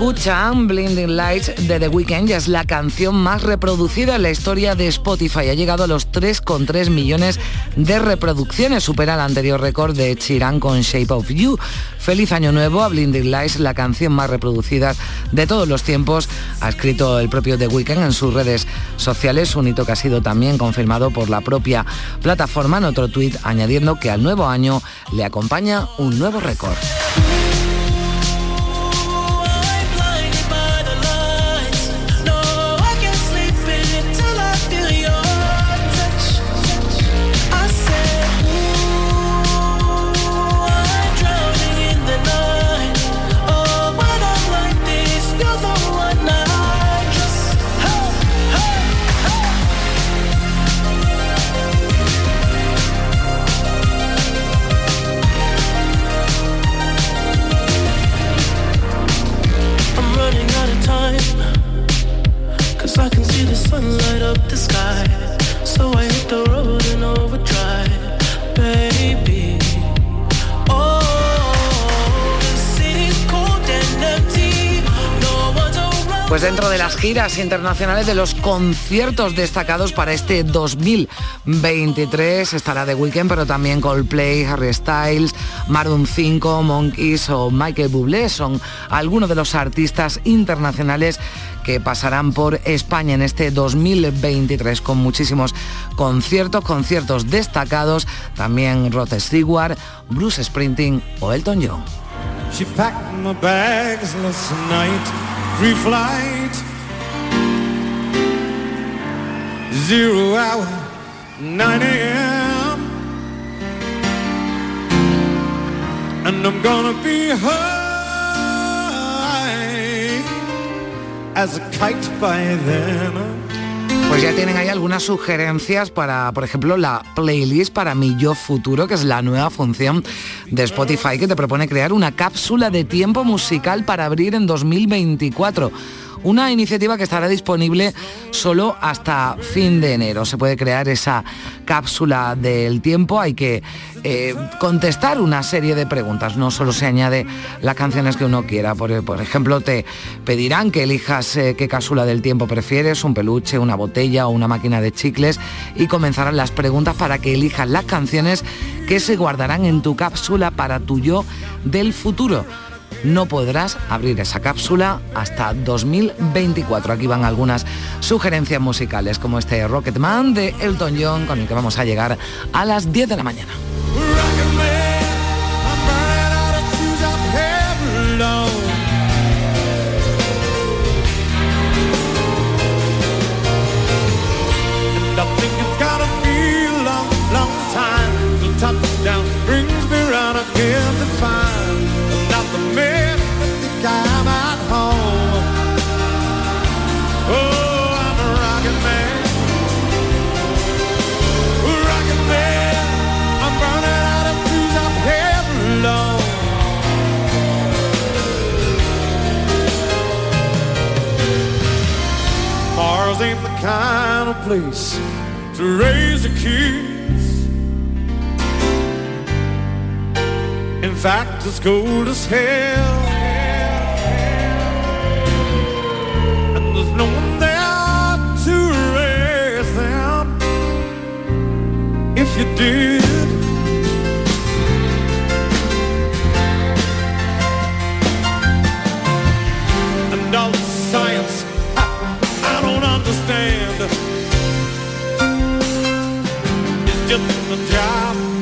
Escuchan, Blinding Lights de The Weeknd, ya es la canción más reproducida en la historia de Spotify. Ha llegado a los 3,3 millones de reproducciones, supera el anterior récord de Chiran con Shape of You. Feliz Año Nuevo a Blinding Lights, la canción más reproducida de todos los tiempos, ha escrito el propio The Weeknd en sus redes sociales, un hito que ha sido también confirmado por la propia plataforma en otro tuit, añadiendo que al nuevo año le acompaña un nuevo récord. Internacionales de los conciertos destacados para este 2023 estará The Weeknd, pero también Coldplay, Harry Styles, Maroon 5, Monkeys o Michael Bublé son algunos de los artistas internacionales que pasarán por España en este 2023 con muchísimos conciertos, conciertos destacados, también Rod Stewart, Bruce Sprinting o Elton John. free flight. Zero hour, 9 a.m. And I'm gonna be high as a kite by then. Pues ya tienen ahí algunas sugerencias para, por ejemplo, la playlist para mi yo futuro, que es la nueva función de Spotify que te propone crear una cápsula de tiempo musical para abrir en 2024 una iniciativa que estará disponible solo hasta fin de enero. Se puede crear esa cápsula del tiempo, hay que eh, contestar una serie de preguntas, no solo se añade las canciones que uno quiera. Por, ejemplo, te pedirán que elijas eh, qué cápsula del tiempo prefieres, un peluche, una botella o una máquina de chicles y comenzarán las preguntas para que elijas las canciones que se guardarán en tu cápsula para tu yo del futuro no podrás abrir esa cápsula hasta 2024. Aquí van algunas sugerencias musicales como este Rocketman de Elton John con el que vamos a llegar a las 10 de la mañana. think I'm at home. Oh, I'm a rocket man. Rocket man, I'm burning out of booze, up here alone. Mars ain't the kind of place to raise a kids. In fact, it's cold as hell. No one there to raise them. If you did. And all the science I, I don't understand. It's just a job.